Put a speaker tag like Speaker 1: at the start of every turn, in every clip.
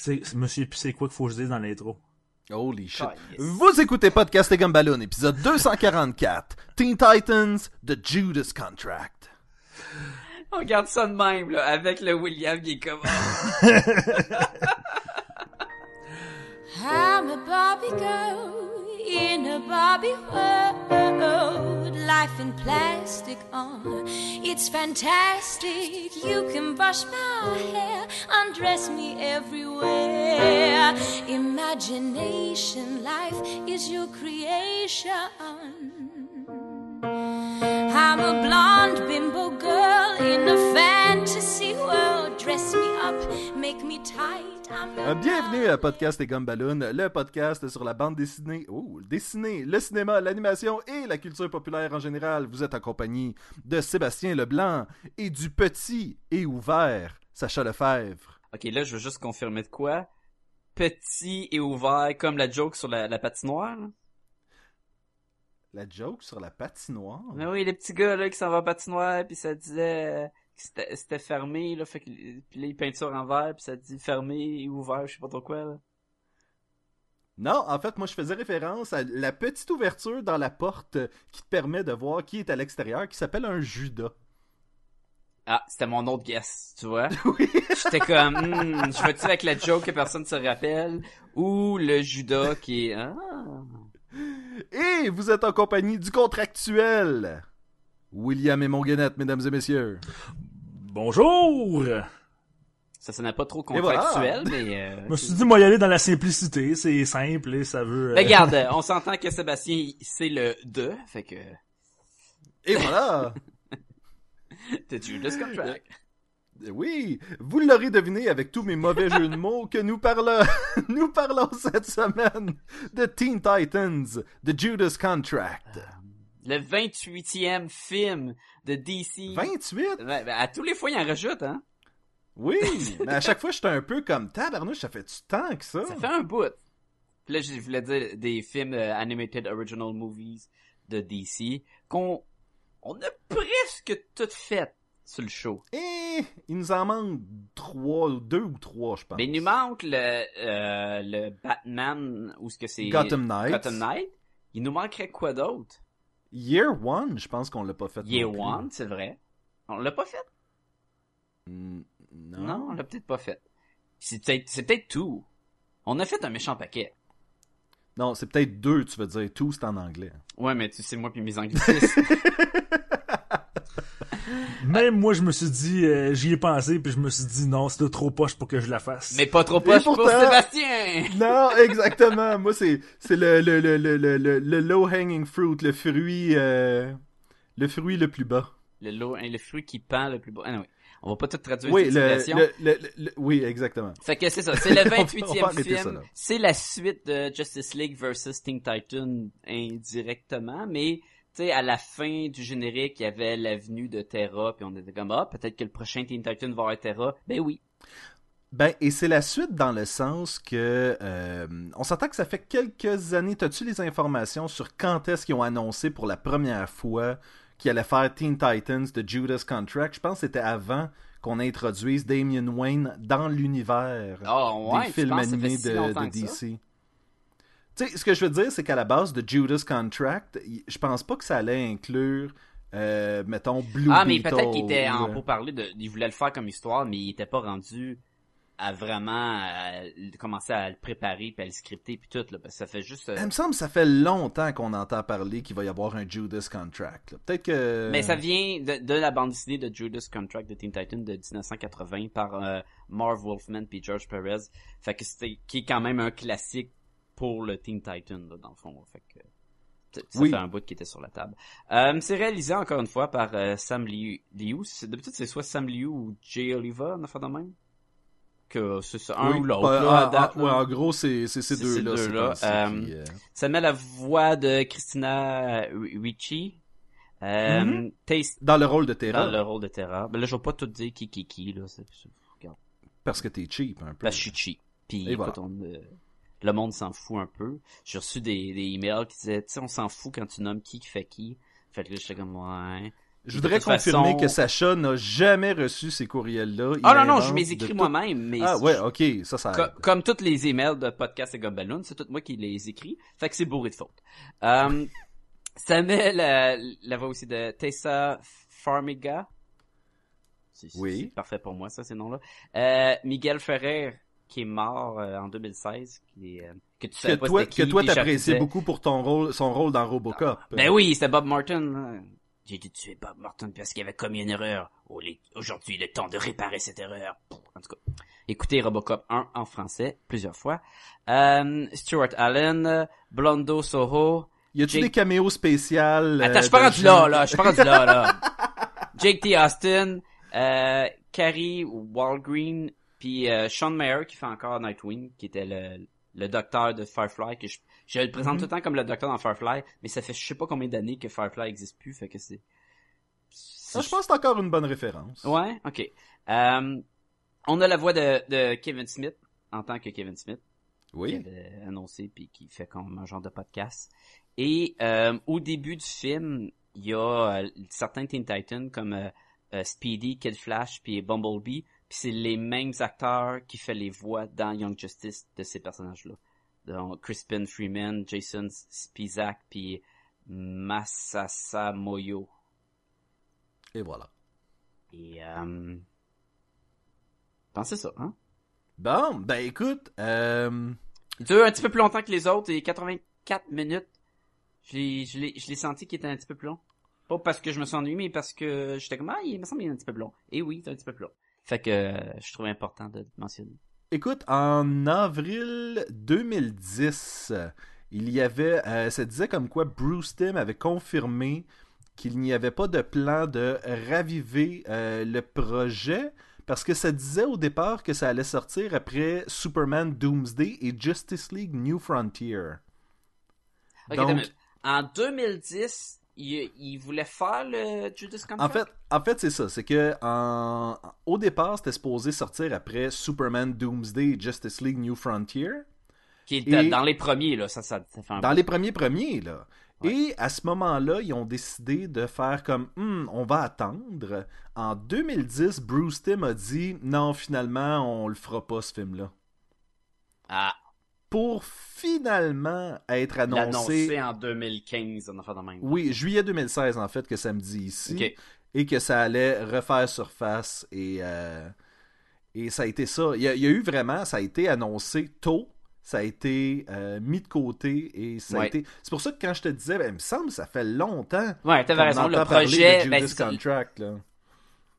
Speaker 1: C'est, monsieur, puis c'est quoi qu'il faut que je dise dans l'intro?
Speaker 2: Holy shit.
Speaker 3: Ah, yes.
Speaker 2: Vous écoutez Podcast et Gumballoon, épisode 244. Teen Titans, The Judas Contract.
Speaker 3: On regarde ça de même, là, avec le William qui est comme...
Speaker 4: I'm a Barbie girl in a Barbie world. Life in plastic, oh, it's fantastic. You can brush my hair, undress me everywhere. Imagination, life is your creation. I'm a blonde bimbo girl in a fantasy world. Dress me up, make me tight. I'm
Speaker 2: Euh, Bienvenue à Podcast et Gumballoon, le podcast sur la bande dessinée, oh, le dessinée, le cinéma, l'animation et la culture populaire en général. Vous êtes en compagnie de Sébastien Leblanc et du petit et ouvert Sacha Lefebvre.
Speaker 3: ok, là, je veux juste confirmer de quoi. Petit et ouvert, comme la joke sur la, la patinoire.
Speaker 2: La joke sur la patinoire?
Speaker 3: Mais oui, les petits gars, là, qui s'en vont à patinoire, puis ça disait... c'était fermé, là, fait que... Puis là, ils peinturent en vert, puis ça dit fermé et ouvert, je sais pas trop quoi, là.
Speaker 2: Non, en fait, moi, je faisais référence à la petite ouverture dans la porte qui te permet de voir qui est à l'extérieur, qui s'appelle un Judas.
Speaker 3: Ah, c'était mon autre guess, tu vois.
Speaker 2: Oui.
Speaker 3: J'étais comme, hmm, je vais-tu avec la joke que personne se rappelle, ou le Judas qui est... Ah.
Speaker 2: Et vous êtes en compagnie du contractuel. William et Monguenette, mesdames et messieurs.
Speaker 1: Bonjour!
Speaker 3: Ça sonnait pas trop
Speaker 2: voilà.
Speaker 3: contractuel, mais... Euh,
Speaker 1: Je me suis dit, moi, y aller dans la simplicité. C'est simple et ça veut... euh,
Speaker 3: Mais regarde, on s'entend que Sébastien, c'est le « de », fait que...
Speaker 2: Et voilà.
Speaker 3: T'as Judas Contract.
Speaker 2: Oui, vous l'aurez deviné avec tous mes mauvais jeux de mots que nous parlons, nous parlons cette semaine de Teen Titans, The Judas Contract.
Speaker 3: Le 28e film de DC.
Speaker 2: 28?
Speaker 3: Ouais, ben, à tous les fois, il en rajoute, hein.
Speaker 2: Oui, mais à chaque fois, j'étais un peu comme tabarnouche, ça fait du temps que ça?
Speaker 3: Ça fait un bout. Puis là, je voulais dire des films euh, Animated Original Movies de DC qu'on on a presque tout fait sur le show.
Speaker 2: Et il nous en manque trois, deux ou trois, je pense.
Speaker 3: Mais il nous manque le, euh, le Batman, ou ce que c'est...
Speaker 2: Gotham Knight.
Speaker 3: Gotham Knight. Il nous manquerait quoi d'autre?
Speaker 2: Year One, je pense qu'on l'a pas fait.
Speaker 3: Year. One, c'est vrai. On l'a pas fait?
Speaker 2: Mm, Non.
Speaker 3: Non, on l'a peut-être pas fait. C'est peut-être, c'est peut-être tout. On a fait un méchant paquet.
Speaker 2: Non, c'est peut-être deux, tu veux dire. Tout, c'est en anglais.
Speaker 3: Ouais, mais tu sais, moi puis mes anglicismes.
Speaker 1: Même moi, je me suis dit, euh, j'y ai pensé, puis je me suis dit, non, c'est trop poche pour que je la fasse.
Speaker 3: mais pas trop poche pour Sébastien!
Speaker 2: Non, exactement. Moi, c'est c'est le, le, le, le, le, le, le low-hanging fruit, le fruit, euh, le fruit le plus bas.
Speaker 3: Le, lot, hein, le fruit qui pend le plus beau. Ah, oui. On va pas tout traduire
Speaker 2: Oui,
Speaker 3: cette
Speaker 2: le, le, le, le- le- oui, exactement.
Speaker 3: Fait que c'est ça, c'est le
Speaker 2: On va- on va
Speaker 3: 28e
Speaker 2: arrêter ça,
Speaker 3: film. C'est la suite de Justice League versus Teen Titan indirectement, mais sais, à la fin du générique, il y avait l'avenue de Terra, puis on était comme, ah, peut-être que le prochain Teen Titan va être Terra. Ben oui.
Speaker 2: Ben, et c'est la suite dans le sens que euh, on s'entend que ça fait quelques années. T'as-tu les informations sur quand est-ce qu'ils ont annoncé pour la première fois qu'ils allaient faire Teen Titans de Judas Contract? Je pense que c'était avant qu'on introduise Damian Wayne dans l'univers
Speaker 3: Ah, ouais,
Speaker 2: des films animés
Speaker 3: si
Speaker 2: de? DC. Tu sais, ce que je veux dire, c'est qu'à la base de Judas Contract, je pense pas que ça allait inclure, euh, mettons, Blue
Speaker 3: Ah, mais peut-être qu'il était en pour parler de, il voulait le faire comme histoire, mais il était pas rendu à vraiment euh, commencer à le préparer puis à le scripter puis tout là, parce que ça fait juste. euh,
Speaker 2: Il me semble que ça fait longtemps qu'on entend parler qu'il va y avoir un Judas Contract. Peut-être que...
Speaker 3: Mais ça vient de, de la bande dessinée de Judas Contract de Teen Titan de 1980 par euh, Marv Wolfman puis George Perez. Fait que c'était qui est quand même un classique pour le Teen Titan là, dans le fond. Fait que ça ça
Speaker 2: Oui.
Speaker 3: fait un bout qui était sur la table. Euh, c'est réalisé encore une fois par euh, Sam Liu. Liu. D'habitude c'est soit Sam Liu ou Jay Oliva, on a fait de même? Que c'est ça, un
Speaker 2: Oui,
Speaker 3: ou l'autre. là,
Speaker 2: en- ouais,
Speaker 3: là.
Speaker 2: en gros, c'est ces deux-là.
Speaker 3: deux-là,
Speaker 2: temps-ci
Speaker 3: euh,
Speaker 2: qui, euh,
Speaker 3: Ça met la voix de Christina Ricci. Taste
Speaker 2: Dans le rôle de Terra.
Speaker 3: dans le rôle de Terra. Ben là, je vais pas tout dire qui qui qui là.
Speaker 2: Parce que t'es cheap un peu.
Speaker 3: Ben, je suis cheap. Puis
Speaker 2: Et
Speaker 3: écoute,
Speaker 2: voilà.
Speaker 3: on, le monde s'en fout un peu. J'ai reçu des, des emails qui disaient, tu sais, on s'en fout quand tu nommes qui qui fait qui. Fait que là, j'étais comme, ouais.
Speaker 2: Je voudrais confirmer
Speaker 3: façon-
Speaker 2: que Sacha n'a jamais reçu ces courriels-là.
Speaker 3: Ah non, non, je écrit
Speaker 2: tout-
Speaker 3: moi-même, mais
Speaker 2: Ah ouais, ok, ça, ça
Speaker 3: Co-
Speaker 2: aide.
Speaker 3: comme tous les emails de podcast et Gumballoon, c'est tout moi qui les écris. Fait que c'est bourré de fautes. Euh, Samuel, euh, la voix aussi de Tessa Farmiga.
Speaker 2: Oui.
Speaker 3: C'est parfait pour moi, ça, ces noms-là. Euh, Miguel Ferrer, qui est mort euh, en 2016, qui est, euh, que tu
Speaker 2: Que
Speaker 3: savais pas
Speaker 2: toi,
Speaker 3: c'était qui,
Speaker 2: que toi t'appréciais beaucoup pour ton rôle, son rôle dans Robocop.
Speaker 3: Ben oui, c'était Bob Martin. J'ai dû tuer Bob Martin parce qu'il avait commis une erreur. Oh, Aujourd'hui, il est temps de réparer cette erreur. En tout cas, écoutez Robocop 1 en français plusieurs fois. Euh, Stuart Allen, Blondo Soho.
Speaker 2: Y a-tu
Speaker 3: Jake-
Speaker 2: des caméos spéciales?
Speaker 3: Attends,
Speaker 2: euh,
Speaker 3: je suis pas rendu là, là. Je suis pas rendu là, là. Jake T. Austin, euh, Carrie Walgreen, puis euh, Sean Mayer qui fait encore Nightwing, qui était le, le docteur de Firefly, que je, je le présente
Speaker 2: Mhm.
Speaker 3: tout le temps comme le docteur dans Firefly, mais ça fait je sais pas combien d'années que Firefly existe plus, fait que c'est...
Speaker 2: Ah, je pense que c'est encore une bonne référence.
Speaker 3: Ouais, ok. Euh, on a la voix de, de Kevin Smith, en tant que Kevin Smith, qui
Speaker 2: Oui.
Speaker 3: avait annoncé puis qui fait comme un genre de podcast. Et euh, au début du film, il y a euh, certains Teen Titans comme euh, euh, Speedy, Kid Flash puis Bumblebee, puis c'est les mêmes acteurs qui fait les voix dans Young Justice de ces personnages-là. Donc Crispin Freeman, Jason Spizak puis Masasa Moyo.
Speaker 2: Et voilà.
Speaker 3: Et euh... Pensez ça, hein?
Speaker 2: Bon, ben écoute, euh,
Speaker 3: Il dure un petit peu plus longtemps que les autres, et 84 minutes. Je l'ai, je l'ai, je l'ai senti qu'il était un petit peu plus long. Pas parce que je me suis ennuyé, mais parce que j'étais comme, ah, il me semble qu'il est un petit peu plus long. Et oui, c'est un petit peu plus long. Fait que, euh, je trouvais important de mentionner.
Speaker 2: écoute, en avril 2010, il y avait, euh, ça disait comme quoi Bruce Timm avait confirmé qu'il n'y avait pas de plan de raviver euh, le projet parce que ça disait au départ que ça allait sortir après Superman Doomsday et Justice League New Frontier. Donc-
Speaker 3: en 2010, il, il voulait faire le Judas Contract?
Speaker 2: En fait, en fait c'est ça. C'est que en... au départ, c'était supposé sortir après Superman Doomsday et Justice League New Frontier.
Speaker 3: Qui était
Speaker 2: et-
Speaker 3: dans les premiers, là, ça, ça, ça fait un
Speaker 2: Dans les premiers premiers, là.
Speaker 3: Ouais.
Speaker 2: Et à ce moment-là, ils ont décidé de faire comme Hum, on va attendre. En 2010, Bruce Timm a dit non, finalement, on le fera pas ce film-là.
Speaker 3: Ah,
Speaker 2: Pour finalement être annoncé.
Speaker 3: l'annoncer en 2015, on a fait de même.
Speaker 2: Oui, juillet 2016 en fait que ça me dit ici. Et que ça allait refaire surface et euh, et ça a été ça. Il y, a, il y a eu vraiment, ça a été annoncé tôt, ça a été euh, mis de côté et ça a été. C'est pour ça que quand je te disais, ben, il me semble que ça fait longtemps.
Speaker 3: Ouais, t'avais raison, le projet,
Speaker 2: de
Speaker 3: ben,
Speaker 2: Contract là.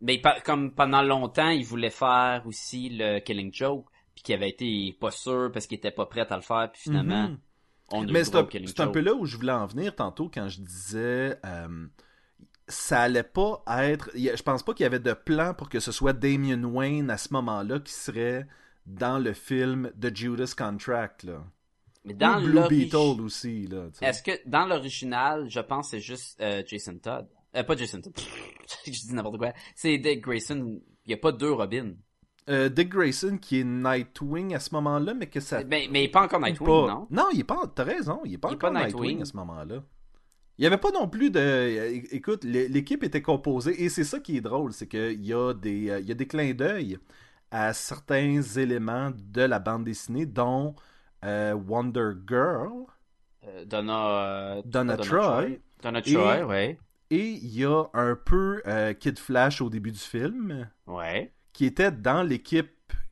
Speaker 3: Mais pa- comme pendant longtemps, il voulait faire aussi le Killing Joke, puis qu'il avait été pas sûr parce qu'il était pas prêt à le faire, puis finalement,
Speaker 2: Mhm.
Speaker 3: on a
Speaker 2: Mais c'est un, peu là où je voulais en venir tantôt quand je disais euh, ça allait pas être. Je pense pas qu'il y avait de plan pour que ce soit Damien Wayne à ce moment-là qui serait dans le film de Judas Contract là.
Speaker 3: Mais dans
Speaker 2: Ou Blue Beetle aussi là.
Speaker 3: Est-ce que dans l'original, je pense que c'est juste euh, Jason Todd? Euh, pas Jason Todd. je dis n'importe quoi. C'est Dick Grayson. Il y a pas deux Robin.
Speaker 2: Euh, Dick Grayson qui est Nightwing à ce moment-là, mais que ça.
Speaker 3: Mais, mais pas encore Nightwing,
Speaker 2: pas-
Speaker 3: non?
Speaker 2: il est pas. T'as raison, il est pas
Speaker 3: Il
Speaker 2: encore
Speaker 3: pas
Speaker 2: Nightwing.
Speaker 3: Nightwing.
Speaker 2: à ce moment-là. Il y avait pas non plus de. Écoute, l'é- l'équipe était composée et c'est ça qui est drôle, c'est qu'il y a des, euh, il y a des clins d'œil à certains éléments de la bande dessinée, dont euh, Wonder Girl
Speaker 3: Euh, Donna... euh,
Speaker 2: Donna Troy.
Speaker 3: Donna
Speaker 2: Et-
Speaker 3: Troy, ouais.
Speaker 2: et il y a un peu Kid Flash au début du film,
Speaker 3: Ouais.
Speaker 2: Qui était dans l'équipe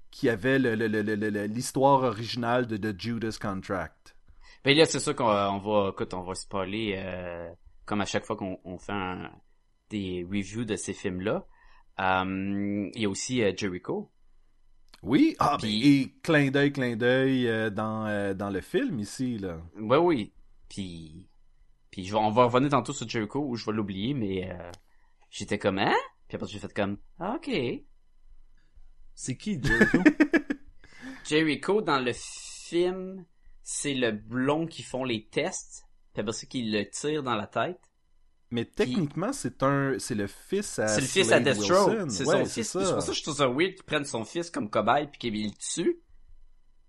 Speaker 2: qui avait l'histoire originale de The Judas Contract.
Speaker 3: Ben là, c'est sûr qu'on on va, écoute, on va spoiler, euh, comme à chaque fois qu'on on fait un- des reviews de ces films-là. Euh, il y a aussi euh, Jericho.
Speaker 2: Oui, ah,
Speaker 3: Puis-
Speaker 2: ben, et clin d'œil, clin d'œil euh, dans, euh, dans le film ici, là.
Speaker 3: Ouais, oui. Puis, puis je vais- on va revenir tantôt sur Jericho où je vais l'oublier, mais euh, j'étais comme, hein? Puis après j'ai fait comme, ah, ok.
Speaker 1: C'est qui, Jericho?
Speaker 3: Jericho, dans le film, c'est le blond qui font les tests, puis après ça, qui le tire dans la tête.
Speaker 2: Mais techniquement, c'est un, c'est le fils à
Speaker 3: C'est le fils à Deathstroke. C'est
Speaker 2: Ouais,
Speaker 3: son fils. C'est pour ça que je trouve ça weird qu'ils prennent son fils comme cobaye puis qu'ils le tuent.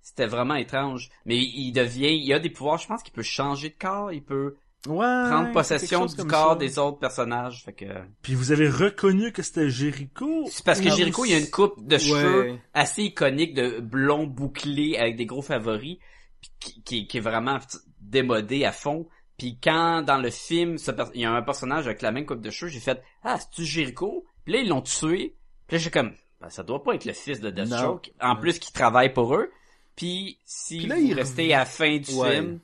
Speaker 3: C'était vraiment étrange. Mais il devient, il a des pouvoirs, je pense qu'il peut changer de corps, il peut
Speaker 2: Ouais.
Speaker 3: prendre possession du corps
Speaker 2: ça.
Speaker 3: des autres personnages. Fait que
Speaker 1: Puis vous avez reconnu que c'était Jericho?
Speaker 3: c'est parce que
Speaker 1: Ou-
Speaker 3: Jericho, il y a une coupe de cheveux
Speaker 2: Ouais.
Speaker 3: assez iconique de blond bouclé avec des gros favoris, qui, qui, qui est vraiment démodé à fond. Puis quand dans le film, ce per- il y a un personnage avec la même coupe de cheveux, j'ai fait ah c'est tu Jericho. Puis là ils l'ont tué. Puis là j'ai comme ben, ça doit pas être le fils de Deathstroke. En plus qui travaille pour eux. Puis si
Speaker 2: Puis là,
Speaker 3: vous
Speaker 2: il
Speaker 3: restez à la fin du
Speaker 2: Ouais.
Speaker 3: film,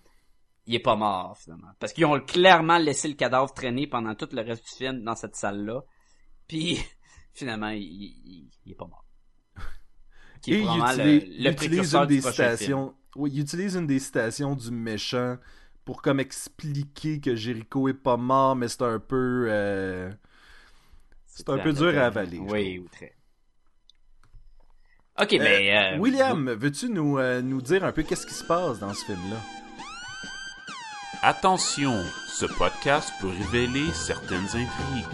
Speaker 3: il est pas mort finalement. Parce qu'ils ont clairement laissé le cadavre traîner pendant tout le reste du film dans cette salle-là. Puis finalement, il, il, il est pas mort. Qui est
Speaker 2: Et il utilise,
Speaker 3: le,
Speaker 2: il
Speaker 3: le
Speaker 2: utilise
Speaker 3: précurseur
Speaker 2: une des
Speaker 3: prochain
Speaker 2: stations. Oui, il utilise une des stations du méchant pour comme expliquer que Jericho est pas mort, mais c'est un peu. euh. C'est un peu dur à avaler,
Speaker 3: Oui, ou très. Ok, ben... euh,
Speaker 2: William, veux-tu nous, euh, nous dire un peu qu'est-ce qui se passe dans ce film-là?
Speaker 5: Attention, ce podcast peut révéler certaines intrigues.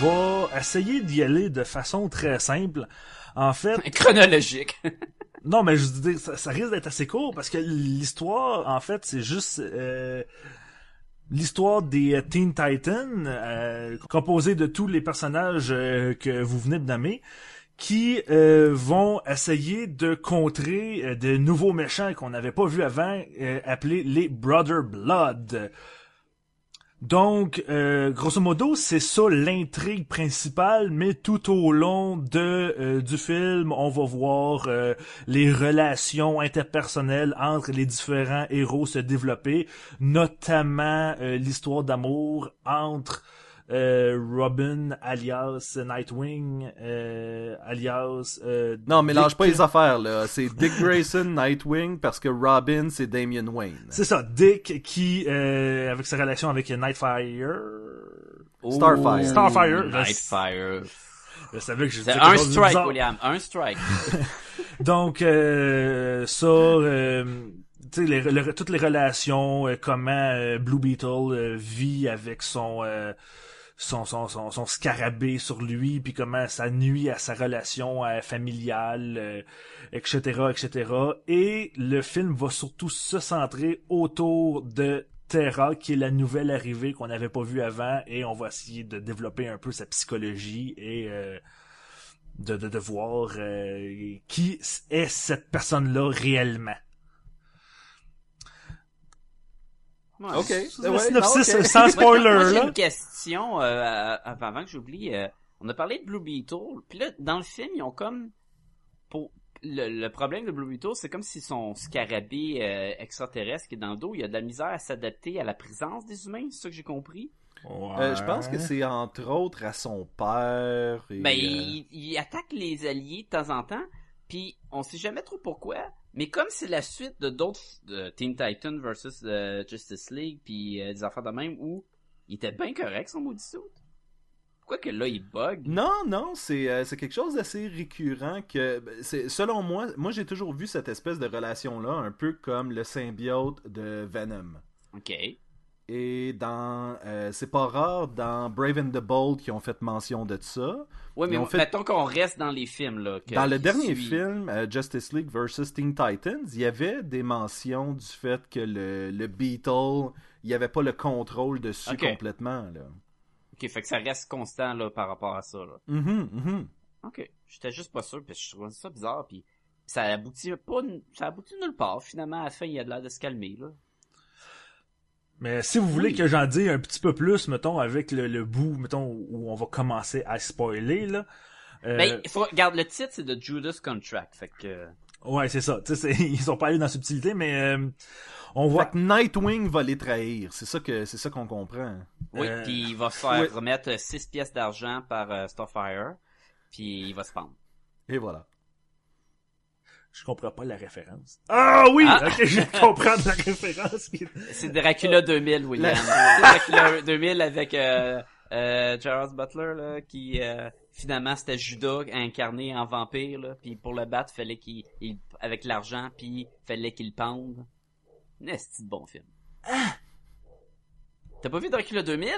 Speaker 1: Je vais essayer d'y aller de façon très simple. En fait,
Speaker 3: Chronologique.
Speaker 1: non, mais je veux dire, ça, ça risque d'être assez court parce que l'histoire, en fait, c'est juste euh, l'histoire des euh, Teen Titans, euh, composée de tous les personnages euh, que vous venez de nommer, qui euh, vont essayer de contrer euh, de nouveaux méchants qu'on n'avait pas vus avant, euh, appelés les Brother Blood. Donc, euh, grosso modo, c'est ça l'intrigue principale, mais tout au long de euh, du film, on va voir euh, les relations interpersonnelles entre les différents héros se développer, notamment l'histoire d'amour entre Robin alias Nightwing euh, alias euh,
Speaker 2: Non, mélange
Speaker 1: Dick-
Speaker 2: pas les affaires, là. C'est Dick Grayson, Nightwing, parce que Robin, c'est Damian Wayne.
Speaker 1: C'est ça, Dick qui euh, avec sa relation avec Nightfire
Speaker 2: Starfire.
Speaker 3: Ouh,
Speaker 1: Starfire, je-
Speaker 3: Nightfire.
Speaker 1: Je savais que je
Speaker 3: C'est
Speaker 1: disais
Speaker 3: un strike. William. Un strike.
Speaker 1: Donc euh, ça, euh, toutes les relations, euh, comment euh, Blue Beetle euh, vit avec son, euh, son, son, son, scarabée sur lui, puis comment ça nuit à sa relation familiale, etc., etc. Et le film va surtout se centrer autour de Terra, qui est la nouvelle arrivée qu'on n'avait pas vue avant, et on va essayer de développer un peu sa psychologie et de, de, voir qui est cette personne-là réellement.
Speaker 3: Ouais.
Speaker 2: Ok.
Speaker 1: C'est
Speaker 2: Ouais,
Speaker 1: le synopsis
Speaker 2: ok.
Speaker 1: sans spoiler,
Speaker 3: moi, j'ai
Speaker 1: là.
Speaker 3: une question euh, avant avant que j'oublie. euh, on a parlé de Blue Beetle, puis là, dans le film, ils ont comme... pour Le, le problème de Blue Beetle, c'est comme si son scarabée euh, extraterrestre qui est dans le dos, il a de la misère à s'adapter à la présence des humains, c'est ça que j'ai compris?
Speaker 2: Euh, je pense que c'est entre autres à son père. Et,
Speaker 3: Ben,
Speaker 2: euh,
Speaker 3: il, il attaque les alliés de temps en temps, puis on sait jamais trop pourquoi. Mais comme c'est la suite de d'autres de Teen Titan versus euh, Justice League, puis euh, des affaires de même où il était bien correct son maudit suit. Pourquoi que là il bug
Speaker 2: Non, non, c'est euh, c'est quelque chose d'assez récurrent que ben, c'est selon moi, moi j'ai toujours vu cette espèce de relation là un peu comme le symbiote de Venom.
Speaker 3: Ok.
Speaker 2: Et dans euh, c'est pas rare dans Brave and the Bold qui ont fait mention de ça.
Speaker 3: Ouais, mais
Speaker 2: fait-
Speaker 3: mettons qu'on reste dans les films là. que-
Speaker 2: Dans le dernier
Speaker 3: suit.
Speaker 2: film, euh, Justice League vs. Teen Titans, il y avait des mentions du fait que le, le Beetle, il n'y avait pas le contrôle dessus complètement. Là.
Speaker 3: Ok, fait que ça reste constant là par rapport à ça là.
Speaker 2: Mhm, mhm.
Speaker 3: Ok. J'étais juste pas sûr, que je trouvais ça bizarre, puis ça aboutit pas, ça aboutit nulle part. Finalement, à la fin, il a l'air de se calmer là.
Speaker 1: Mais si vous voulez que j'en dise un petit peu plus, mettons, avec le, le bout, mettons, où on va commencer à spoiler, là. euh,
Speaker 3: Ben, il faut, regarde, le titre c'est de Judas Contract, fait que...
Speaker 1: Ouais, c'est ça. Tu sais, c'est- ils sont pas allés dans la subtilité, mais euh, on
Speaker 2: Fait
Speaker 1: voit.
Speaker 2: que Nightwing va les trahir. C'est ça que c'est ça qu'on comprend.
Speaker 3: Oui,
Speaker 1: Euh,
Speaker 3: puis il va se faire
Speaker 2: ouais.
Speaker 3: remettre 6 pièces d'argent par euh, Starfire, puis il va se pendre.
Speaker 2: Et voilà.
Speaker 1: Je comprends pas la référence. Ah oui!
Speaker 3: Ah!
Speaker 1: Ok, je comprends la référence.
Speaker 3: C'est Dracula 2000, William. C'est Dracula 2000 avec euh, euh, Gerard Butler, là, qui euh, finalement c'était Judas incarné en vampire, là, puis pour le battre, fallait qu'il, il- avec l'argent, puis fallait qu'il pende. Un esti de bon film? T'as pas vu Dracula 2000?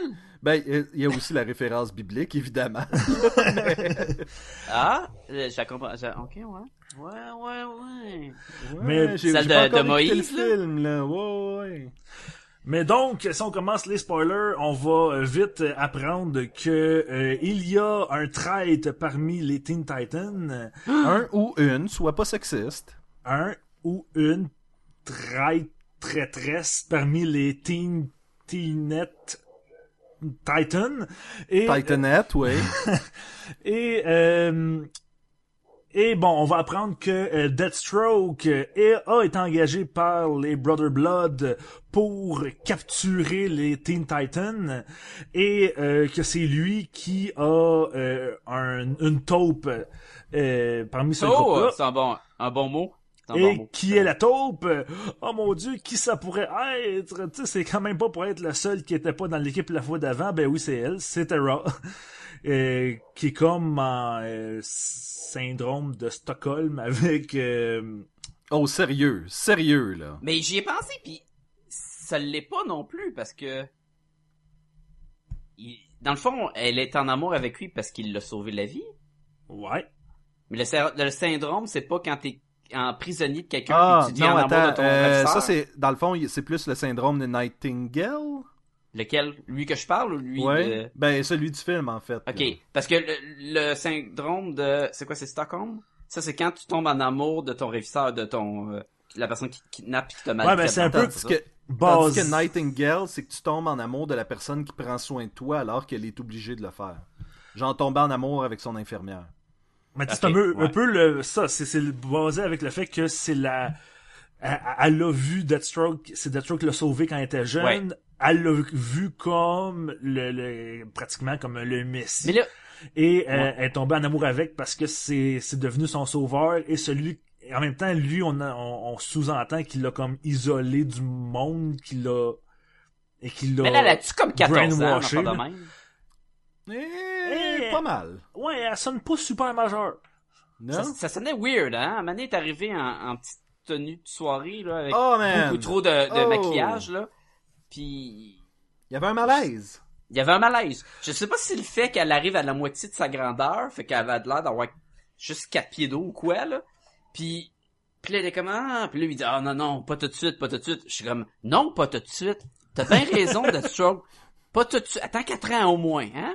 Speaker 2: Ben, il y a aussi la référence biblique, évidemment.
Speaker 3: Ah, euh, j'ai- Ok, ouais. Ouais, ouais, ouais.
Speaker 1: Mais
Speaker 2: j'ai
Speaker 3: celle de-
Speaker 2: pas
Speaker 3: de Moïse,
Speaker 2: le film, là. Ouais, ouais.
Speaker 1: Mais donc, si on commence les spoilers, on va euh, vite euh, apprendre que euh, il y a un traître parmi les Teen Titans,
Speaker 2: Un ou une, sois pas sexiste.
Speaker 1: un ou une traîtresse parmi les Teen Teenette Titans et
Speaker 2: Titanette, oui.
Speaker 1: et euh, et bon, on va apprendre que euh, Deathstroke euh, est- a été engagé par les Brother Blood pour capturer les Teen Titans et euh, que c'est lui qui a euh, un, une taupe euh, parmi ce
Speaker 3: Oh, c'est un bon, un bon mot.
Speaker 1: Et qui est la taupe? Oh mon dieu, qui ça pourrait être? Tu sais, c'est quand même pas pour être le seul qui était pas dans l'équipe la fois d'avant. Ben oui, c'est elle, c'est Tara. Euh, qui est comme en euh, syndrome de Stockholm avec... euh,
Speaker 2: Oh, sérieux, sérieux, là.
Speaker 3: Mais j'y ai pensé, puis ça l'est pas non plus, parce que... il- Dans le fond, elle est en amour avec lui parce qu'il l'a sauvé la vie.
Speaker 1: Ouais.
Speaker 3: Mais le, le syndrome, c'est pas quand t'es en prisonnier de quelqu'un
Speaker 2: Ah, non,
Speaker 3: en amour de
Speaker 2: attends,
Speaker 3: ton
Speaker 2: euh, ça c'est, dans le fond, c'est plus le syndrome de Nightingale?
Speaker 3: Lequel? Lui que je parle ou lui
Speaker 2: ouais.
Speaker 3: de...
Speaker 2: Ben, celui du film, en fait.
Speaker 3: Ok,
Speaker 2: là.
Speaker 3: parce que le, le syndrome de... C'est quoi, c'est Stockholm? Ça, c'est quand tu tombes en amour de ton ravisseur, de ton... euh, la personne qui te kidnappe et qui te maltraite.
Speaker 1: Ouais, ben, c'est un peu
Speaker 2: Tandis que,
Speaker 1: Base.
Speaker 2: tandis que Nightingale, c'est que tu tombes en amour de la personne qui prend soin de toi alors qu'elle est obligée de le faire. Genre tomber en amour avec son infirmière.
Speaker 1: Mais tu sais,
Speaker 3: Ok,
Speaker 1: c'est un peu, un
Speaker 3: ouais.
Speaker 1: peu le, ça, c'est, basé avec le fait que c'est la, elle, elle a vu Deathstroke, c'est Deathstroke qui l'a sauvé quand elle était jeune.
Speaker 3: Ouais.
Speaker 1: Elle l'a vu comme le, le, pratiquement comme le messie.
Speaker 3: Mais là,
Speaker 1: et euh,
Speaker 3: Ouais.
Speaker 1: elle est tombée en amour avec parce que c'est, c'est devenu son sauveur et celui, et en même temps, lui, on, a- on, on sous-entend qu'il l'a comme isolé du monde, qu'il l'a, et qu'il l'a.
Speaker 3: mais là, là-tu comme 14 ans, de même?
Speaker 2: Eh,
Speaker 1: Eh.
Speaker 2: pas mal.
Speaker 1: Ouais, elle sonne pas super majeure.
Speaker 2: Non?
Speaker 3: Ça, ça sonnait weird, hein? Donné, est arrivé en, en petite tenue de soirée, là, avec
Speaker 2: Oh,
Speaker 3: beaucoup trop de, de
Speaker 2: Oh.
Speaker 3: maquillage, là. Puis,
Speaker 2: Il y avait un malaise.
Speaker 3: il y avait un malaise. Je sais pas si le fait qu'elle arrive à la moitié de sa grandeur, fait qu'elle avait l'air d'avoir juste quatre pieds d'eau ou quoi, là. Puis, puis là, elle est comme, ah, puis là, il dit, ah, non, non, pas tout de suite, pas tout de suite. Je suis comme, non, pas tout de suite. T'as bien raison de stroke. Pas tout de suite. Attends quatre ans au moins, hein?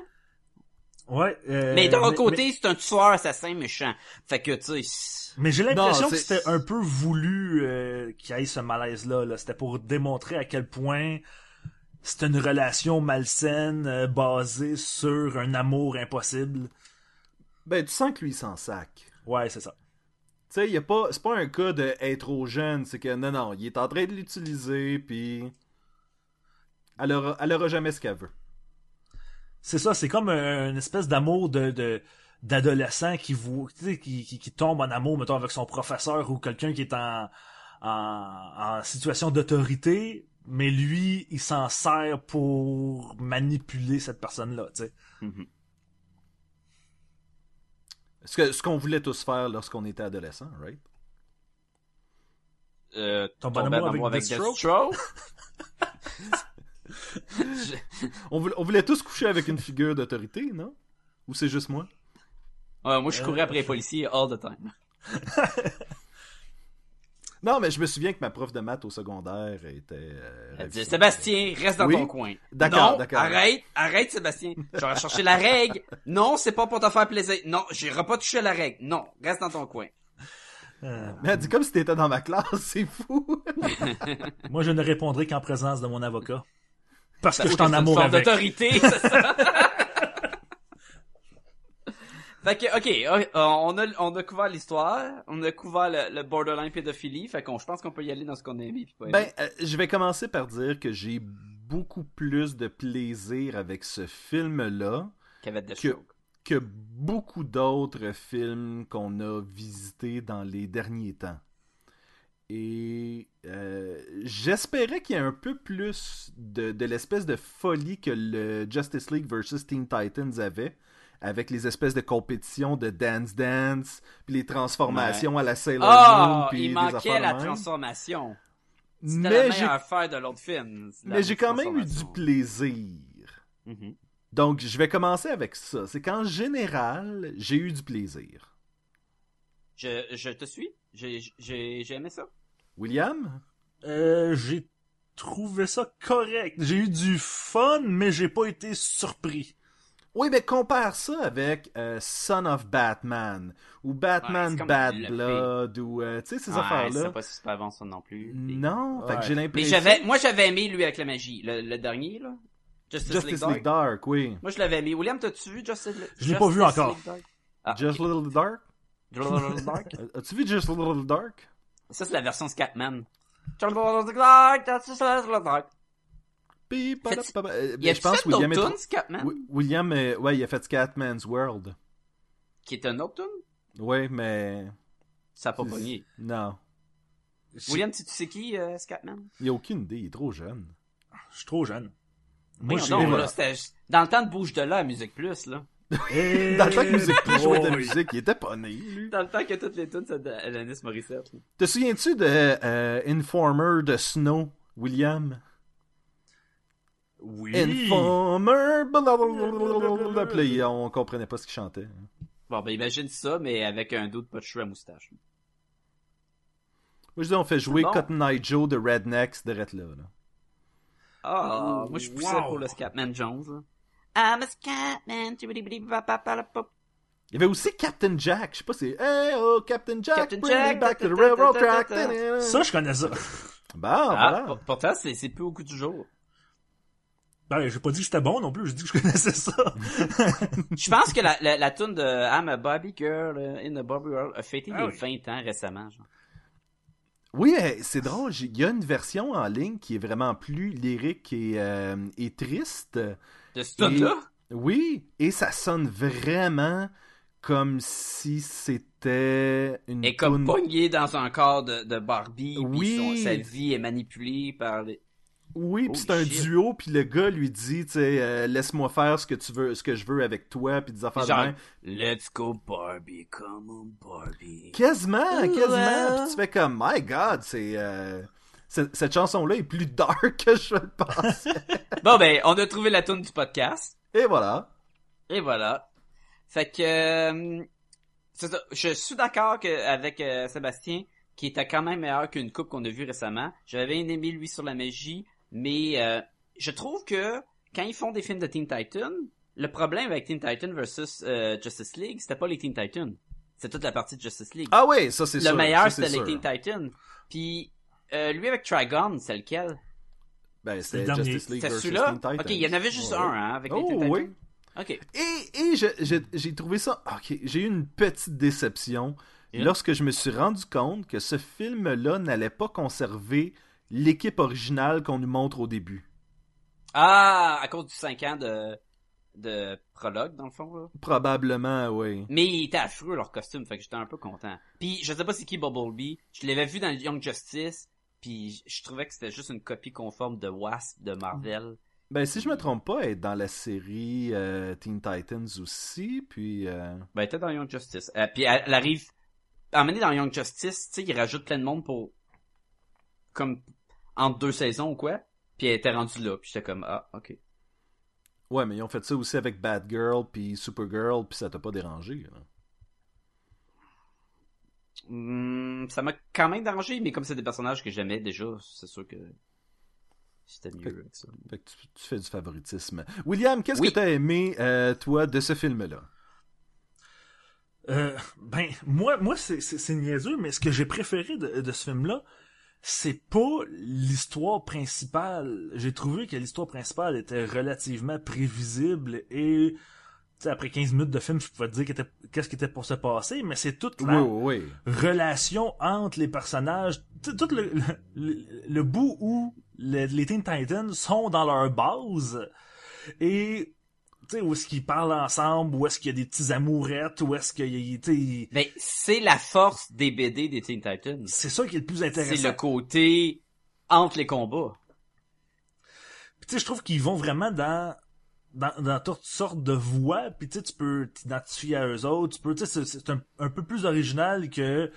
Speaker 1: Ouais. euh,
Speaker 3: mais d'un côté, c'est un tueur assassin méchant. Fait que, tu sais,
Speaker 1: Mais j'ai l'impression que
Speaker 2: c'est-
Speaker 1: c'était un peu voulu euh, qu'il y ait ce malaise-là. Là. C'était pour démontrer à quel point c'était une relation malsaine euh, basée sur un amour impossible.
Speaker 2: Ben, tu sens que lui, il s'en sac.
Speaker 1: Ouais, c'est ça.
Speaker 2: Tu sais, y a pas, c'est pas un cas d'être trop jeune, c'est que non, non, il est en train de l'utiliser, puis elle aura, elle aura jamais ce qu'elle veut.
Speaker 1: C'est ça, c'est comme un- une espèce d'amour de, de d'adolescent qui vous tu sais, qui, qui, qui tombe en amour mettons avec son professeur ou quelqu'un qui est en en, en situation d'autorité mais lui il s'en sert pour manipuler cette personne là tu sais
Speaker 2: Ce que, ce qu'on voulait tous faire lorsqu'on était adolescent, right?
Speaker 3: euh,
Speaker 1: Tomber en amour
Speaker 3: amour
Speaker 1: avec
Speaker 3: avec
Speaker 1: Deathstroke?
Speaker 3: Deathstroke?
Speaker 2: On voulait, on voulait tous coucher avec une figure d'autorité, non? Ou c'est juste moi?
Speaker 3: Ouais, moi, je courais après les policiers all the time.
Speaker 2: Non, mais je me souviens que ma prof de maths au secondaire était... euh,
Speaker 3: Elle disait. Sébastien, reste dans
Speaker 2: Oui.
Speaker 3: ton coin.
Speaker 2: D'accord, d'accord.
Speaker 3: Arrête, arrête, Sébastien. J'aurais cherché la règle. Non, c'est pas pour te faire plaisir. Non, j'irai pas toucher à la règle. Non, reste dans ton coin.
Speaker 1: Euh,
Speaker 2: Mais elle dit comme si t'étais dans ma classe, c'est fou!
Speaker 1: moi je ne répondrai qu'en présence de mon avocat parce que je suis
Speaker 3: Parce
Speaker 1: en
Speaker 3: c'est une
Speaker 1: amour avec
Speaker 3: d'autorité, c'est ça? Fait que, ok, euh, on a, on a couvert l'histoire, on a couvert le, le borderline pédophilie, fait qu'on, je pense qu'on peut y aller dans ce qu'on a aimé puis pas aimé.
Speaker 2: Ben, euh, je vais commencer par dire que j'ai beaucoup plus de plaisir avec ce film-là que, que beaucoup d'autres films qu'on a visités dans les derniers temps. Et euh, j'espérais qu'il y ait un peu plus de, de l'espèce de folie que le Justice League vs. Teen Titans avait, avec les espèces de compétitions de Dance Dance, puis les transformations à la Sailor Moon,
Speaker 3: Ah,
Speaker 2: puis
Speaker 3: il manquait la
Speaker 2: même.
Speaker 3: transformation. C'était la
Speaker 2: Mais
Speaker 3: meilleure affaire de l'autre film. la
Speaker 2: mais j'ai quand même eu du plaisir.
Speaker 3: Mhm.
Speaker 2: Donc, je vais commencer avec ça. C'est qu'en général, j'ai eu du plaisir.
Speaker 3: Je, je te suis? J'ai, j'ai, j'ai aimé ça?
Speaker 2: William?
Speaker 1: Euh, j'ai trouvé ça correct. J'ai eu du fun, mais j'ai pas été surpris.
Speaker 2: Oui, mais compare ça avec euh, Son of Batman ou Batman Bad Blood ou euh, tu sais ces
Speaker 3: Ouais,
Speaker 2: affaires-là.
Speaker 3: C'est pas super avant ça non plus.
Speaker 2: Non, fait que j'ai
Speaker 3: Mais
Speaker 2: l'impression.
Speaker 3: j'avais, moi j'avais aimé lui avec la magie. Le, le dernier là. Justice,
Speaker 2: Justice
Speaker 3: League Dark.
Speaker 2: League Dark, oui.
Speaker 3: Moi je l'avais aimé. William, t'as-tu vu Justice League
Speaker 1: Je l'ai pas vu
Speaker 3: Justice
Speaker 1: encore.
Speaker 3: League Dark? Ah,
Speaker 2: Just
Speaker 3: ok.
Speaker 2: Little Dark?
Speaker 3: Justice League Dark?
Speaker 2: Euh, As-tu vu Just Little Dark?
Speaker 3: Ça c'est la version Scatman. Il
Speaker 2: je pense William est
Speaker 3: Scatman,
Speaker 2: Wi- William, euh, ouais, il a fait Scatman's World.
Speaker 3: qui est un autre tune?
Speaker 2: Ouais, mais
Speaker 3: Ça a pas pogné.
Speaker 2: non,
Speaker 3: William, tu tu sais qui, euh, Scatman?
Speaker 2: il a aucune idée, il est trop jeune.
Speaker 1: Je suis trop jeune.
Speaker 3: Moi, non, là, dans le temps de Bouge de là à Musique Plus, là.
Speaker 2: Dans le temps que Musique Plus jouait de la musique, il était pas né, lui.
Speaker 3: Dans le temps que toutes les tunes, c'était Alanis Morissette.
Speaker 2: Te souviens-tu de euh, Informer de Snow, William?
Speaker 1: Oui.
Speaker 2: Informer, blablabla. Puis là, on comprenait pas ce qu'il chantait.
Speaker 3: Bon, ben imagine ça, mais avec un doute pas de cheveux à moustache.
Speaker 2: Moi, je dis, on fait jouer. Cotton Eye Joe de Rednecks de là, là.
Speaker 3: Ah,
Speaker 1: Oh,
Speaker 3: moi je poussais
Speaker 1: wow.
Speaker 3: pour le Scatman Jones. là. I'm a Scatman.
Speaker 2: Il y avait aussi Captain Jack. Je sais pas si c'est Hey oh, Captain Jack,
Speaker 3: Captain
Speaker 2: bring me
Speaker 3: Jack,
Speaker 2: back to the railroad track.
Speaker 1: Ça, je connais ça.
Speaker 2: Bon,
Speaker 3: Ah,
Speaker 2: voilà.
Speaker 3: pourtant, c'est c'est plus au goût du jour.
Speaker 1: Ben, j'ai pas dit que c'était bon non plus, j'ai dit que je connaissais ça.
Speaker 3: Je pense que la, la, la tune de I'm a Bobby Girl uh, in a Bobby World a fêté
Speaker 1: Ah
Speaker 3: les
Speaker 1: oui.
Speaker 3: 20 ans récemment. Genre.
Speaker 2: Oui, euh, c'est drôle. Il y a une version en ligne qui est vraiment plus lyrique et, euh, et triste.
Speaker 3: De ce tune-là?
Speaker 2: Oui, et ça sonne vraiment comme si c'était une
Speaker 3: Et comme
Speaker 2: toune-
Speaker 3: pogné dans un corps de, de Barbie,
Speaker 2: Oui.
Speaker 3: son- sa vie est manipulée par les...
Speaker 2: Oui,
Speaker 3: Oh,
Speaker 2: puis c'est un
Speaker 3: shit.
Speaker 2: duo, puis le gars lui dit, tu sais, euh, laisse-moi faire ce que tu veux, ce que je veux avec toi, puis des affaires de même.
Speaker 3: let's go Barbie, come on Barbie.
Speaker 2: Quasiment,
Speaker 3: Well.
Speaker 2: quasiment. Puis tu fais comme, my God, c'est euh, cette, chanson-là est plus dark que je le pensais.
Speaker 3: Bon ben, on a trouvé la tune du podcast.
Speaker 2: et voilà.
Speaker 3: Et voilà. Fait que euh, ça. Je suis d'accord avec euh, Sébastien, qui était quand même meilleur qu'une coupe qu'on a vue récemment. J'avais bien aimé lui sur la magie, mais euh, je trouve que quand ils font des films de Teen Titans, le problème avec Teen Titans versus Justice League, c'était pas les Teen Titans. C'est toute la partie de Justice League.
Speaker 2: Ah oui, ça c'est
Speaker 3: le
Speaker 2: sûr.
Speaker 3: meilleur
Speaker 2: ça, c'est
Speaker 3: c'était les
Speaker 2: sûr.
Speaker 3: Teen Titans. Puis euh, lui avec Trigon, c'est lequel?
Speaker 2: Ben,
Speaker 1: dernier.
Speaker 2: Justice League
Speaker 3: C'est
Speaker 2: versus
Speaker 3: celui-là?
Speaker 2: Teen Titans.
Speaker 3: Ok, il y en avait juste
Speaker 2: Ouais.
Speaker 3: un hein, avec les
Speaker 2: Oh,
Speaker 3: Teen
Speaker 2: oui.
Speaker 3: Ok.
Speaker 2: Et, et j'ai trouvé ça. Ok, j'ai eu une petite déception
Speaker 3: Yeah.
Speaker 2: lorsque je me suis rendu compte que ce film-là n'allait pas conserver l'équipe originale qu'on nous montre au début.
Speaker 3: Ah, à cause du 5 ans de, de prologue, dans le fond, là?
Speaker 2: Probablement, oui.
Speaker 3: Mais il était affreux, leur costume, fait que j'étais un peu content. Puis, je sais pas c'est qui Bumblebee. Je l'avais vu dans Young Justice, puis je trouvais que c'était juste une copie conforme de Wasp de Marvel.
Speaker 2: Ben, si je me trompe pas, elle est dans la série euh, Teen Titans aussi, puis... euh,
Speaker 3: Ben, elle était dans Young Justice. Euh, puis, elle, elle arrive... Emmenée dans Young Justice, tu sais, il rajoute plein de monde pour... Comme... Entre deux saisons ou quoi. Puis elle était rendue là, puis j'étais comme, ah, ok.
Speaker 2: Ouais, mais ils ont fait ça aussi avec Batgirl puis Supergirl, puis ça t'a pas dérangé. là.
Speaker 3: Hmm, ça m'a quand même dérangé, mais comme c'est des personnages que j'aimais déjà, c'est sûr que c'était mieux avec ça.
Speaker 2: Fait que tu, tu fais du favoritisme. William, qu'est-ce
Speaker 3: Oui.
Speaker 2: que t'as aimé, euh, toi, de ce film-là?
Speaker 1: Euh, ben, moi, moi c'est, niaiseux, mais ce que j'ai préféré de, de ce film-là, c'est pas l'histoire principale. J'ai trouvé que l'histoire principale était relativement prévisible et, après 15 minutes de film, je pouvais te dire qu'était- qu'est-ce qui était pour se passer, mais c'est toute la
Speaker 2: oui, oui.
Speaker 1: relation entre les personnages, tout tout le, le, le bout où le- les Teen Titans sont dans leur base et tu sais où est-ce qu'ils parlent ensemble, où est-ce qu'il y a des petits amourettes, où est-ce qu'il y a tu sais,
Speaker 3: Ben, c'est la force des BD des Teen Titans.
Speaker 1: c'est ça qui est le plus
Speaker 3: C'est
Speaker 1: intéressant.
Speaker 3: le côté entre les combats.
Speaker 1: Puis, tu sais je trouve qu'ils vont vraiment dans dans, dans toutes sortes de voix, puis tu sais, tu peux t'identifier à eux autres, tu peux, tu sais, c'est- un, un peu plus original que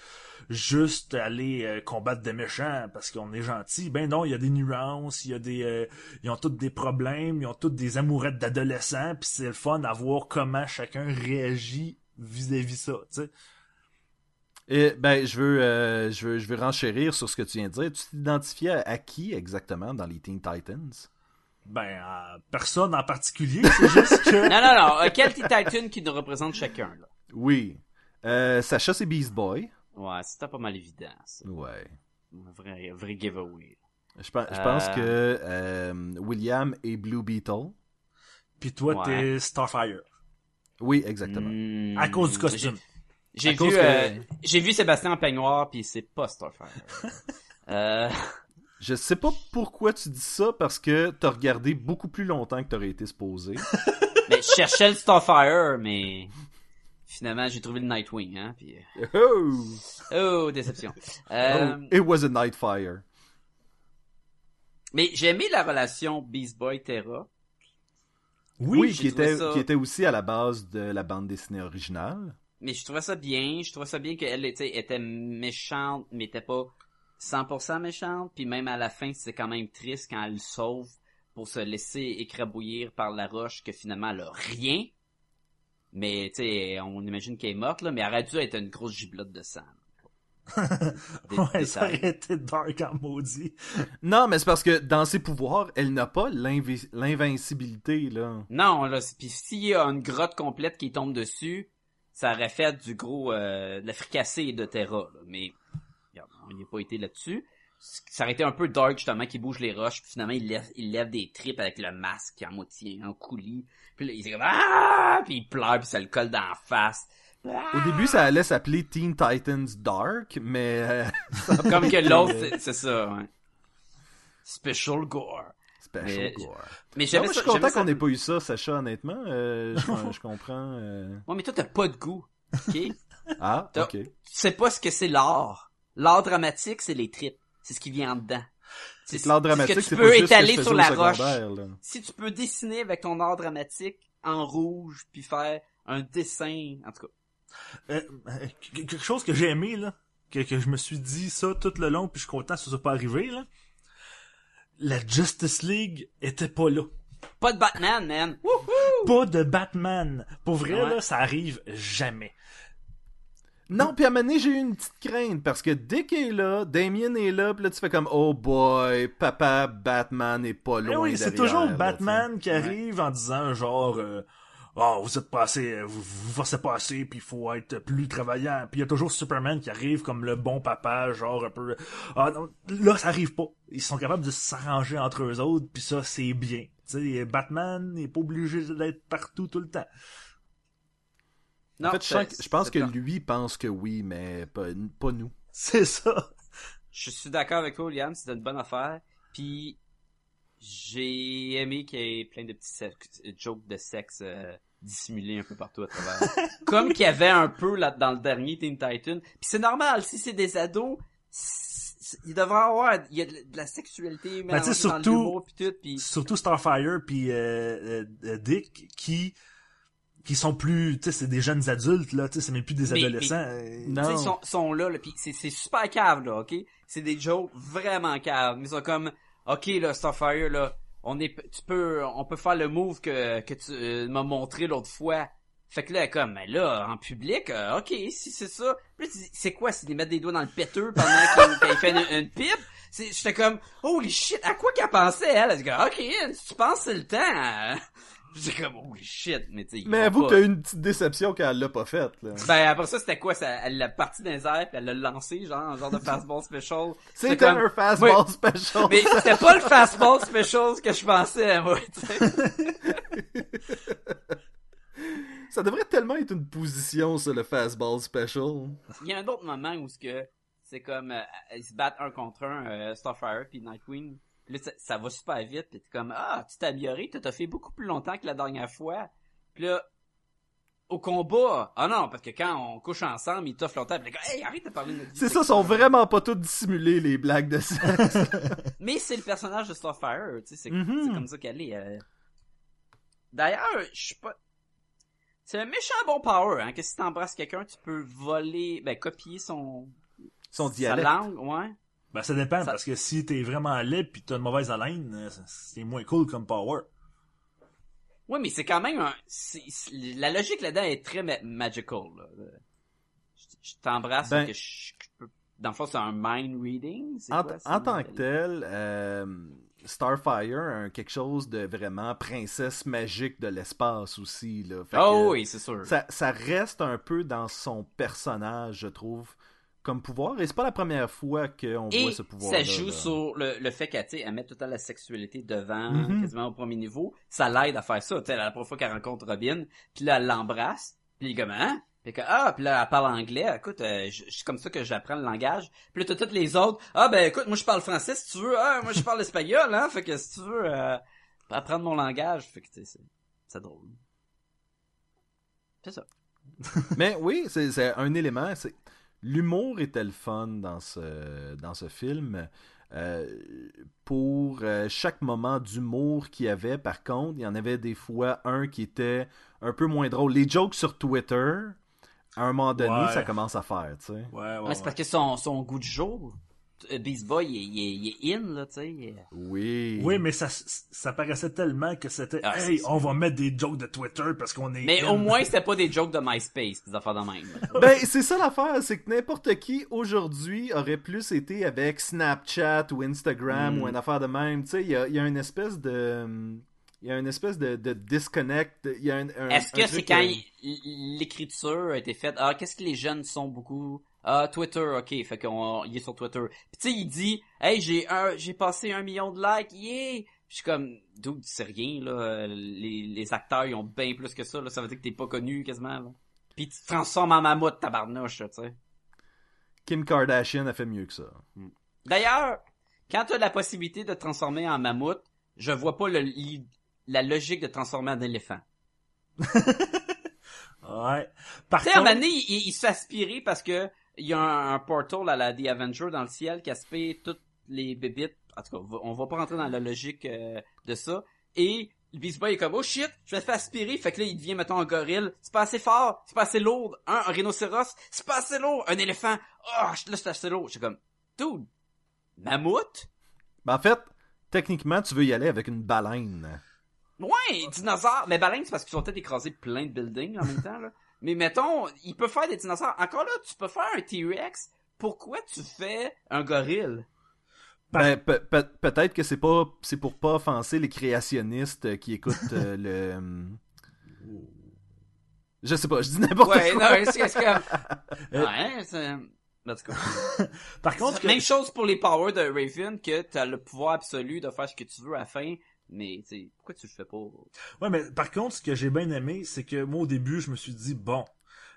Speaker 1: juste aller euh, combattre des méchants parce qu'on est gentil. Ben non, il y a des nuances, il y a des, euh, ils ont tous des problèmes, ils ont tous des amourettes d'adolescents, puis c'est le fun à voir comment chacun réagit vis-à-vis ça, tu sais.
Speaker 2: Et ben, je veux, euh, je veux, je veux renchérir sur ce que tu viens de dire. Tu t'identifiais à qui exactement dans les Teen Titans?
Speaker 1: Ben, personne en particulier, c'est juste que...
Speaker 3: Non, non, non. euh, quel Teen Titan qui nous représente chacun, là?
Speaker 2: Oui. Euh, Sacha, c'est Beast Boy.
Speaker 3: Ouais, c'était pas mal évident, ça.
Speaker 2: Ouais.
Speaker 3: Un vrai, vrai giveaway.
Speaker 2: Je, pense- je pense
Speaker 3: Euh.
Speaker 2: que euh, William est Blue Beetle.
Speaker 1: Puis toi,
Speaker 3: Ouais.
Speaker 1: t'es Starfire.
Speaker 2: Oui, exactement.
Speaker 3: Hmm.
Speaker 1: À cause du costume.
Speaker 3: J'ai vu,
Speaker 2: que-
Speaker 3: euh, j'ai vu Sébastien en peignoir, puis c'est pas Starfire. euh,
Speaker 2: Je sais pas pourquoi tu dis ça, parce que t'as regardé beaucoup plus longtemps que t'aurais été supposé.
Speaker 3: mais je cherchais le Starfire, mais finalement j'ai trouvé le Nightwing, hein. Puis
Speaker 2: oh!
Speaker 3: oh déception. Euh,
Speaker 2: Oh, It was a Nightfire.
Speaker 3: Mais j'ai aimé la relation Beast Boy Terra.
Speaker 2: Oui, qui, était,
Speaker 3: ça-
Speaker 2: qui était aussi à la base de la bande dessinée originale.
Speaker 3: Mais je trouvais ça bien, je trouvais ça bien qu'elle était, était méchante, mais était pas 100% méchante, puis même à la fin, c'est quand même triste quand elle le sauve pour se laisser écrabouillir par la roche que finalement elle a rien. Mais tu sais, on imagine qu'elle est morte là, mais elle aurait dû être une grosse giblotte de sang. Des
Speaker 1: ouais, ça aurait été dark en maudit.
Speaker 2: Non, mais c'est parce que dans ses pouvoirs, elle n'a pas l'invi- l'invincibilité, là.
Speaker 3: Non, là, puis s'il y a une grotte complète qui tombe dessus, ça aurait fait du gros euh, de la fricassée de Terra, là. mais regarde, on n'y a pas été là-dessus. Ça aurait été un peu dark justement qu'il bouge les roches, puis finalement il lève, il lève des tripes avec le masque en moitié, en coulis. Puis là, il est comme ah, puis il pleure, puis ça le colle dans la face.
Speaker 2: Au début, ça allait s'appeler Teen Titans Dark, mais... euh,
Speaker 3: Comme que l'autre,
Speaker 2: euh,
Speaker 3: c'est- ça. Ouais. Special gore.
Speaker 2: Special
Speaker 3: Mais-
Speaker 2: Gore.
Speaker 3: Mais
Speaker 2: Non,
Speaker 3: j'aimais
Speaker 2: moi, je suis content qu'on n'ait pas eu ça, Sacha, honnêtement. Euh, je, je comprends. euh.
Speaker 3: Ouais, mais toi t'as pas de goût, ok?
Speaker 2: Ah, ok.
Speaker 3: tu sais pas ce que c'est l'art. L'art dramatique, c'est les tripes. C'est ce qui vient en dedans.
Speaker 2: C'est l'art dramatique,
Speaker 3: ce que tu peux étaler sur la roche.
Speaker 2: là.
Speaker 3: Si tu peux dessiner avec ton art dramatique en rouge, puis faire un dessin, en tout cas.
Speaker 1: Euh, euh, quelque chose que j'ai aimé, là, que, que je me suis dit ça tout le long, puis je suis content que ça soit pas arrivé, là. La Justice League était pas là.
Speaker 3: Pas de Batman, man!
Speaker 1: Pas de Batman. Pour vrai,
Speaker 3: Ouais.
Speaker 1: là, ça arrive jamais.
Speaker 2: Non, puis à un moment donné, j'ai eu une petite crainte, parce que Dick est là, Damien est là, puis là, tu fais comme, oh boy, papa Batman est pas
Speaker 1: Mais
Speaker 2: loin
Speaker 1: oui, c'est toujours
Speaker 2: là,
Speaker 1: Batman qui arrive en disant genre euh, oh, vous êtes pas assez, vous, vous forcez pas assez, puis il faut être plus travaillant. Puis il y a toujours Superman qui arrive comme le bon papa, genre un peu. Ah non, là ça arrive pas. Ils sont capables de s'arranger entre eux autres, puis ça c'est bien. Tu sais, Batman n'est pas obligé d'être partout tout le temps.
Speaker 3: Non,
Speaker 2: En fait, je, je pense que lui pense que oui, mais pas, pas nous.
Speaker 1: C'est ça.
Speaker 3: Je suis d'accord avec toi, William, c'est une bonne affaire. Puis, j'ai aimé qu'il y ait plein de petits sex- jokes de sexe euh, dissimulés un peu partout à travers. Comme qu'il y avait un peu là dans le dernier Teen Titan. Puis c'est normal, si c'est des ados, il devrait avoir il y a de de la sexualité
Speaker 1: Ben,
Speaker 3: mélangée dans
Speaker 1: surtout-
Speaker 3: l'humour puis tout puis
Speaker 1: Surtout Starfire puis euh, euh, Dick qui qui sont plus, tu sais, c'est des jeunes adultes là, tu sais, c'est même plus des
Speaker 3: Mais-
Speaker 1: adolescents. euh,
Speaker 2: Non.
Speaker 3: Ils sont, sont là, là pis c'est, c'est super cave, là, ok? C'est des jokes vraiment caves. Mais ils sont comme, ok, là, Starfire, là, on est, tu peux, on peut faire le move que, que tu euh, m'as montré l'autre fois. Fait que là, comme, mais là, en public, euh, ok, si c'est ça. C'est quoi, c'est de mettre des doigts dans le péteux pendant qu'il, fait une, une pipe? C'est, j'étais comme, holy shit, à quoi qu'elle pensait, elle? Elle dit, ok, tu penses c'est le temps. J'étais comme, holy shit, mais tu
Speaker 2: Mais avoue
Speaker 3: pas-
Speaker 2: que t'as eu une petite déception quand elle l'a pas faite, là.
Speaker 3: ben après ça c'était quoi? Ça elle l'a parti dans les airs puis elle l'a lancé genre un genre de fastball special.
Speaker 2: C'était
Speaker 3: comme-
Speaker 2: un fastball special.
Speaker 3: Mais c'était pas le fastball special que je pensais moi.
Speaker 2: Ça devrait tellement être une position, ça, le fastball special.
Speaker 3: Il y a un autre moment où ce que c'est comme euh, ils se battent un contre un euh, Starfire puis Nightwing. Là ça, ça va super vite puis t'es comme ah tu t'es amélioré t'as fait beaucoup plus longtemps que la dernière fois. Puis là au combat ah non parce que quand on couche ensemble ils t'offrent longtemps t'es comme hey arrête de parler de
Speaker 2: C'est ça, sont vraiment pas tous dissimulés, les blagues de sexe.
Speaker 3: Mais c'est le personnage de Starfire, tu sais, c'est
Speaker 2: Mhm.
Speaker 3: c'est comme ça qu'elle est. euh. D'ailleurs, je suis pas... C'est un méchant bon power, hein, que si t'embrasses quelqu'un, tu peux voler, ben, copier son...
Speaker 2: Son
Speaker 3: Sa
Speaker 2: dialecte.
Speaker 3: langue, ouais.
Speaker 1: Ben, ça dépend,
Speaker 3: Ça-
Speaker 1: parce que si t'es vraiment laid pis t'as une mauvaise haleine, euh, c'est moins cool comme power.
Speaker 3: Oui, mais c'est quand même un... La logique là-dedans est très ma- magical, là. Je, t'embrasse,
Speaker 2: Ben-
Speaker 3: que je, je peux... Dans le fond, c'est un mind reading?
Speaker 2: En,
Speaker 3: quoi, c'est-
Speaker 2: en tant que tel, euh, Starfire a un- quelque chose de vraiment princesse magique de l'espace aussi. Là. Fait
Speaker 3: Oh
Speaker 2: que
Speaker 3: oui, c'est sûr.
Speaker 2: ça, ça reste un peu dans son personnage, je trouve, comme pouvoir. Et c'est pas la première fois qu'on voit ce pouvoir
Speaker 3: ça joue sur le, le fait qu'elle, elle met tout le temps la sexualité devant,
Speaker 2: Mhm.
Speaker 3: quasiment au premier niveau. Ça l'aide à faire ça. La première fois qu'elle rencontre Robin, puis là, elle l'embrasse, puis il est comme, hein? Puis que, ah, puis là, elle parle anglais. Écoute, euh, je- c'est comme ça que j'apprends le langage. Puis là, toutes les autres. Ah, ben, écoute, moi, je parle français, si tu veux. Ah, moi, je parle espagnol, hein? Fait que, si tu veux, euh, apprendre mon langage. Fait que, tu sais, c'est, drôle. C'est ça.
Speaker 2: Mais oui, c'est c'est un élément. L'humour était le fun dans ce, dans ce film. Euh, pour euh, chaque moment d'humour qu'il y avait, par contre, il y en avait des fois un qui était un peu moins drôle. Les jokes sur Twitter, à un moment donné,
Speaker 1: Ouais.
Speaker 2: ça commence à faire, tu sais.
Speaker 1: Ouais, ouais,
Speaker 3: Ouais,
Speaker 1: ouais.
Speaker 3: c'est parce que son, son goût de jour, Beast Boy, il, est- il, est- il est in, là, tu sais.
Speaker 2: Oui.
Speaker 1: Oui, mais ça, ça paraissait tellement que c'était,
Speaker 3: Ah,
Speaker 1: hey, on va mettre des jokes de Twitter parce qu'on est.
Speaker 3: Mais
Speaker 1: in.
Speaker 3: au moins, c'était pas des jokes de MySpace, des affaires de même.
Speaker 2: Ben, c'est ça l'affaire, c'est que n'importe qui aujourd'hui aurait plus été avec Snapchat ou Instagram
Speaker 3: Mm.
Speaker 2: ou une affaire de même. Tu sais, il y a, il y a une espèce de. Il y a une espèce de, de disconnect. Il y a un, un-
Speaker 3: Est-ce que c'est quand
Speaker 2: euh,
Speaker 3: l'écriture a été faite, ah, qu'est-ce que les jeunes sont beaucoup? Ah, Twitter, ok, fait qu'on, il est sur Twitter. Puis tu sais, il dit, hey, j'ai un, j'ai passé un million de likes, yeah! Puis je suis comme, dude, c'est rien, là. Les, les acteurs, ils ont bien plus que ça, là. Ça veut dire que t'es pas connu, quasiment, là. Puis tu te transformes en mammouth, tabarnouche, tu sais.
Speaker 2: Kim Kardashian a fait mieux que ça.
Speaker 3: D'ailleurs, quand t'as la possibilité de te transformer en mammouth, je vois pas le, la logique de te transformer en éléphant.
Speaker 1: Ouais. Par
Speaker 3: un
Speaker 1: contre,
Speaker 3: moment donné, il, il se fait aspirer parce que il y a un, un portal à la The Avenger dans le ciel qui aspire toutes les bébites. En tout cas, on va, on va pas rentrer dans la logique euh, de ça. Et le Beast Boy est comme, oh shit, je vais te faire aspirer. Fait que là, il devient, mettons, un gorille. C'est pas assez fort, c'est pas assez lourd. Un, un rhinocéros, c'est pas assez lourd. Un éléphant, oh, là, c'est assez lourd. J'étais comme, dude, mammouth?
Speaker 2: Ben, en fait, techniquement, tu veux y aller avec une baleine.
Speaker 3: Ouais, dinosaures. Mais baleine, c'est parce qu'ils sont peut-être écrasés plein de buildings en même temps, là. Mais mettons, il peut faire des dinosaures. Encore là, tu peux faire un T-Rex. Pourquoi tu fais un gorille?
Speaker 2: Ben, pe- pe- peut-être que c'est pas c'est pour pas offenser les créationnistes qui écoutent euh, le. hum, Je sais pas, je dis n'importe
Speaker 3: Ouais,
Speaker 2: quoi.
Speaker 3: non, c'est c'est comme... Ouais, c'est... Tout cas.
Speaker 1: par contre, que-
Speaker 3: Même chose pour les powers de Raven, que t'as le pouvoir absolu de faire ce que tu veux à la fin, mais, pourquoi tu le fais pas?
Speaker 1: Ouais, mais par contre, ce que j'ai bien aimé, c'est que moi, au début, je me suis dit, bon,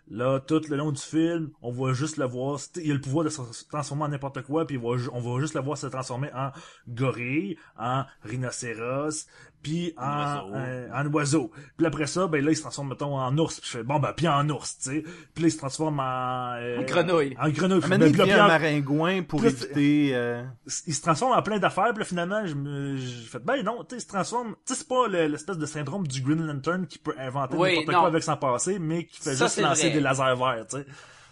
Speaker 1: là, tout le long du film, on va juste le voir, il a le pouvoir de se transformer en n'importe quoi, puis on va juste le voir se transformer en gorille, en rhinocéros, puis en,
Speaker 3: En oiseau.
Speaker 1: euh, en oiseau. Puis après ça, ben là, il se transforme, mettons, en ours. Puis je fais, bon, ben, puis en ours, tu sais. Puis là, il se transforme en... euh,
Speaker 3: En grenouille.
Speaker 1: En grenouille. Ben, puis
Speaker 2: devient
Speaker 1: puis
Speaker 2: un
Speaker 1: en-
Speaker 2: maringouin pour éviter. euh,
Speaker 1: il se transforme en plein d'affaires, puis là, finalement, je me, j'ai fait, ben non, tu sais, il se transforme, tu sais, c'est pas le- l'espèce de syndrome du Green Lantern qui peut inventer
Speaker 3: Oui,
Speaker 1: n'importe quoi avec son passé, mais qui fait
Speaker 3: Ça,
Speaker 1: juste lancer
Speaker 3: vrai.
Speaker 1: des lasers verts, tu sais.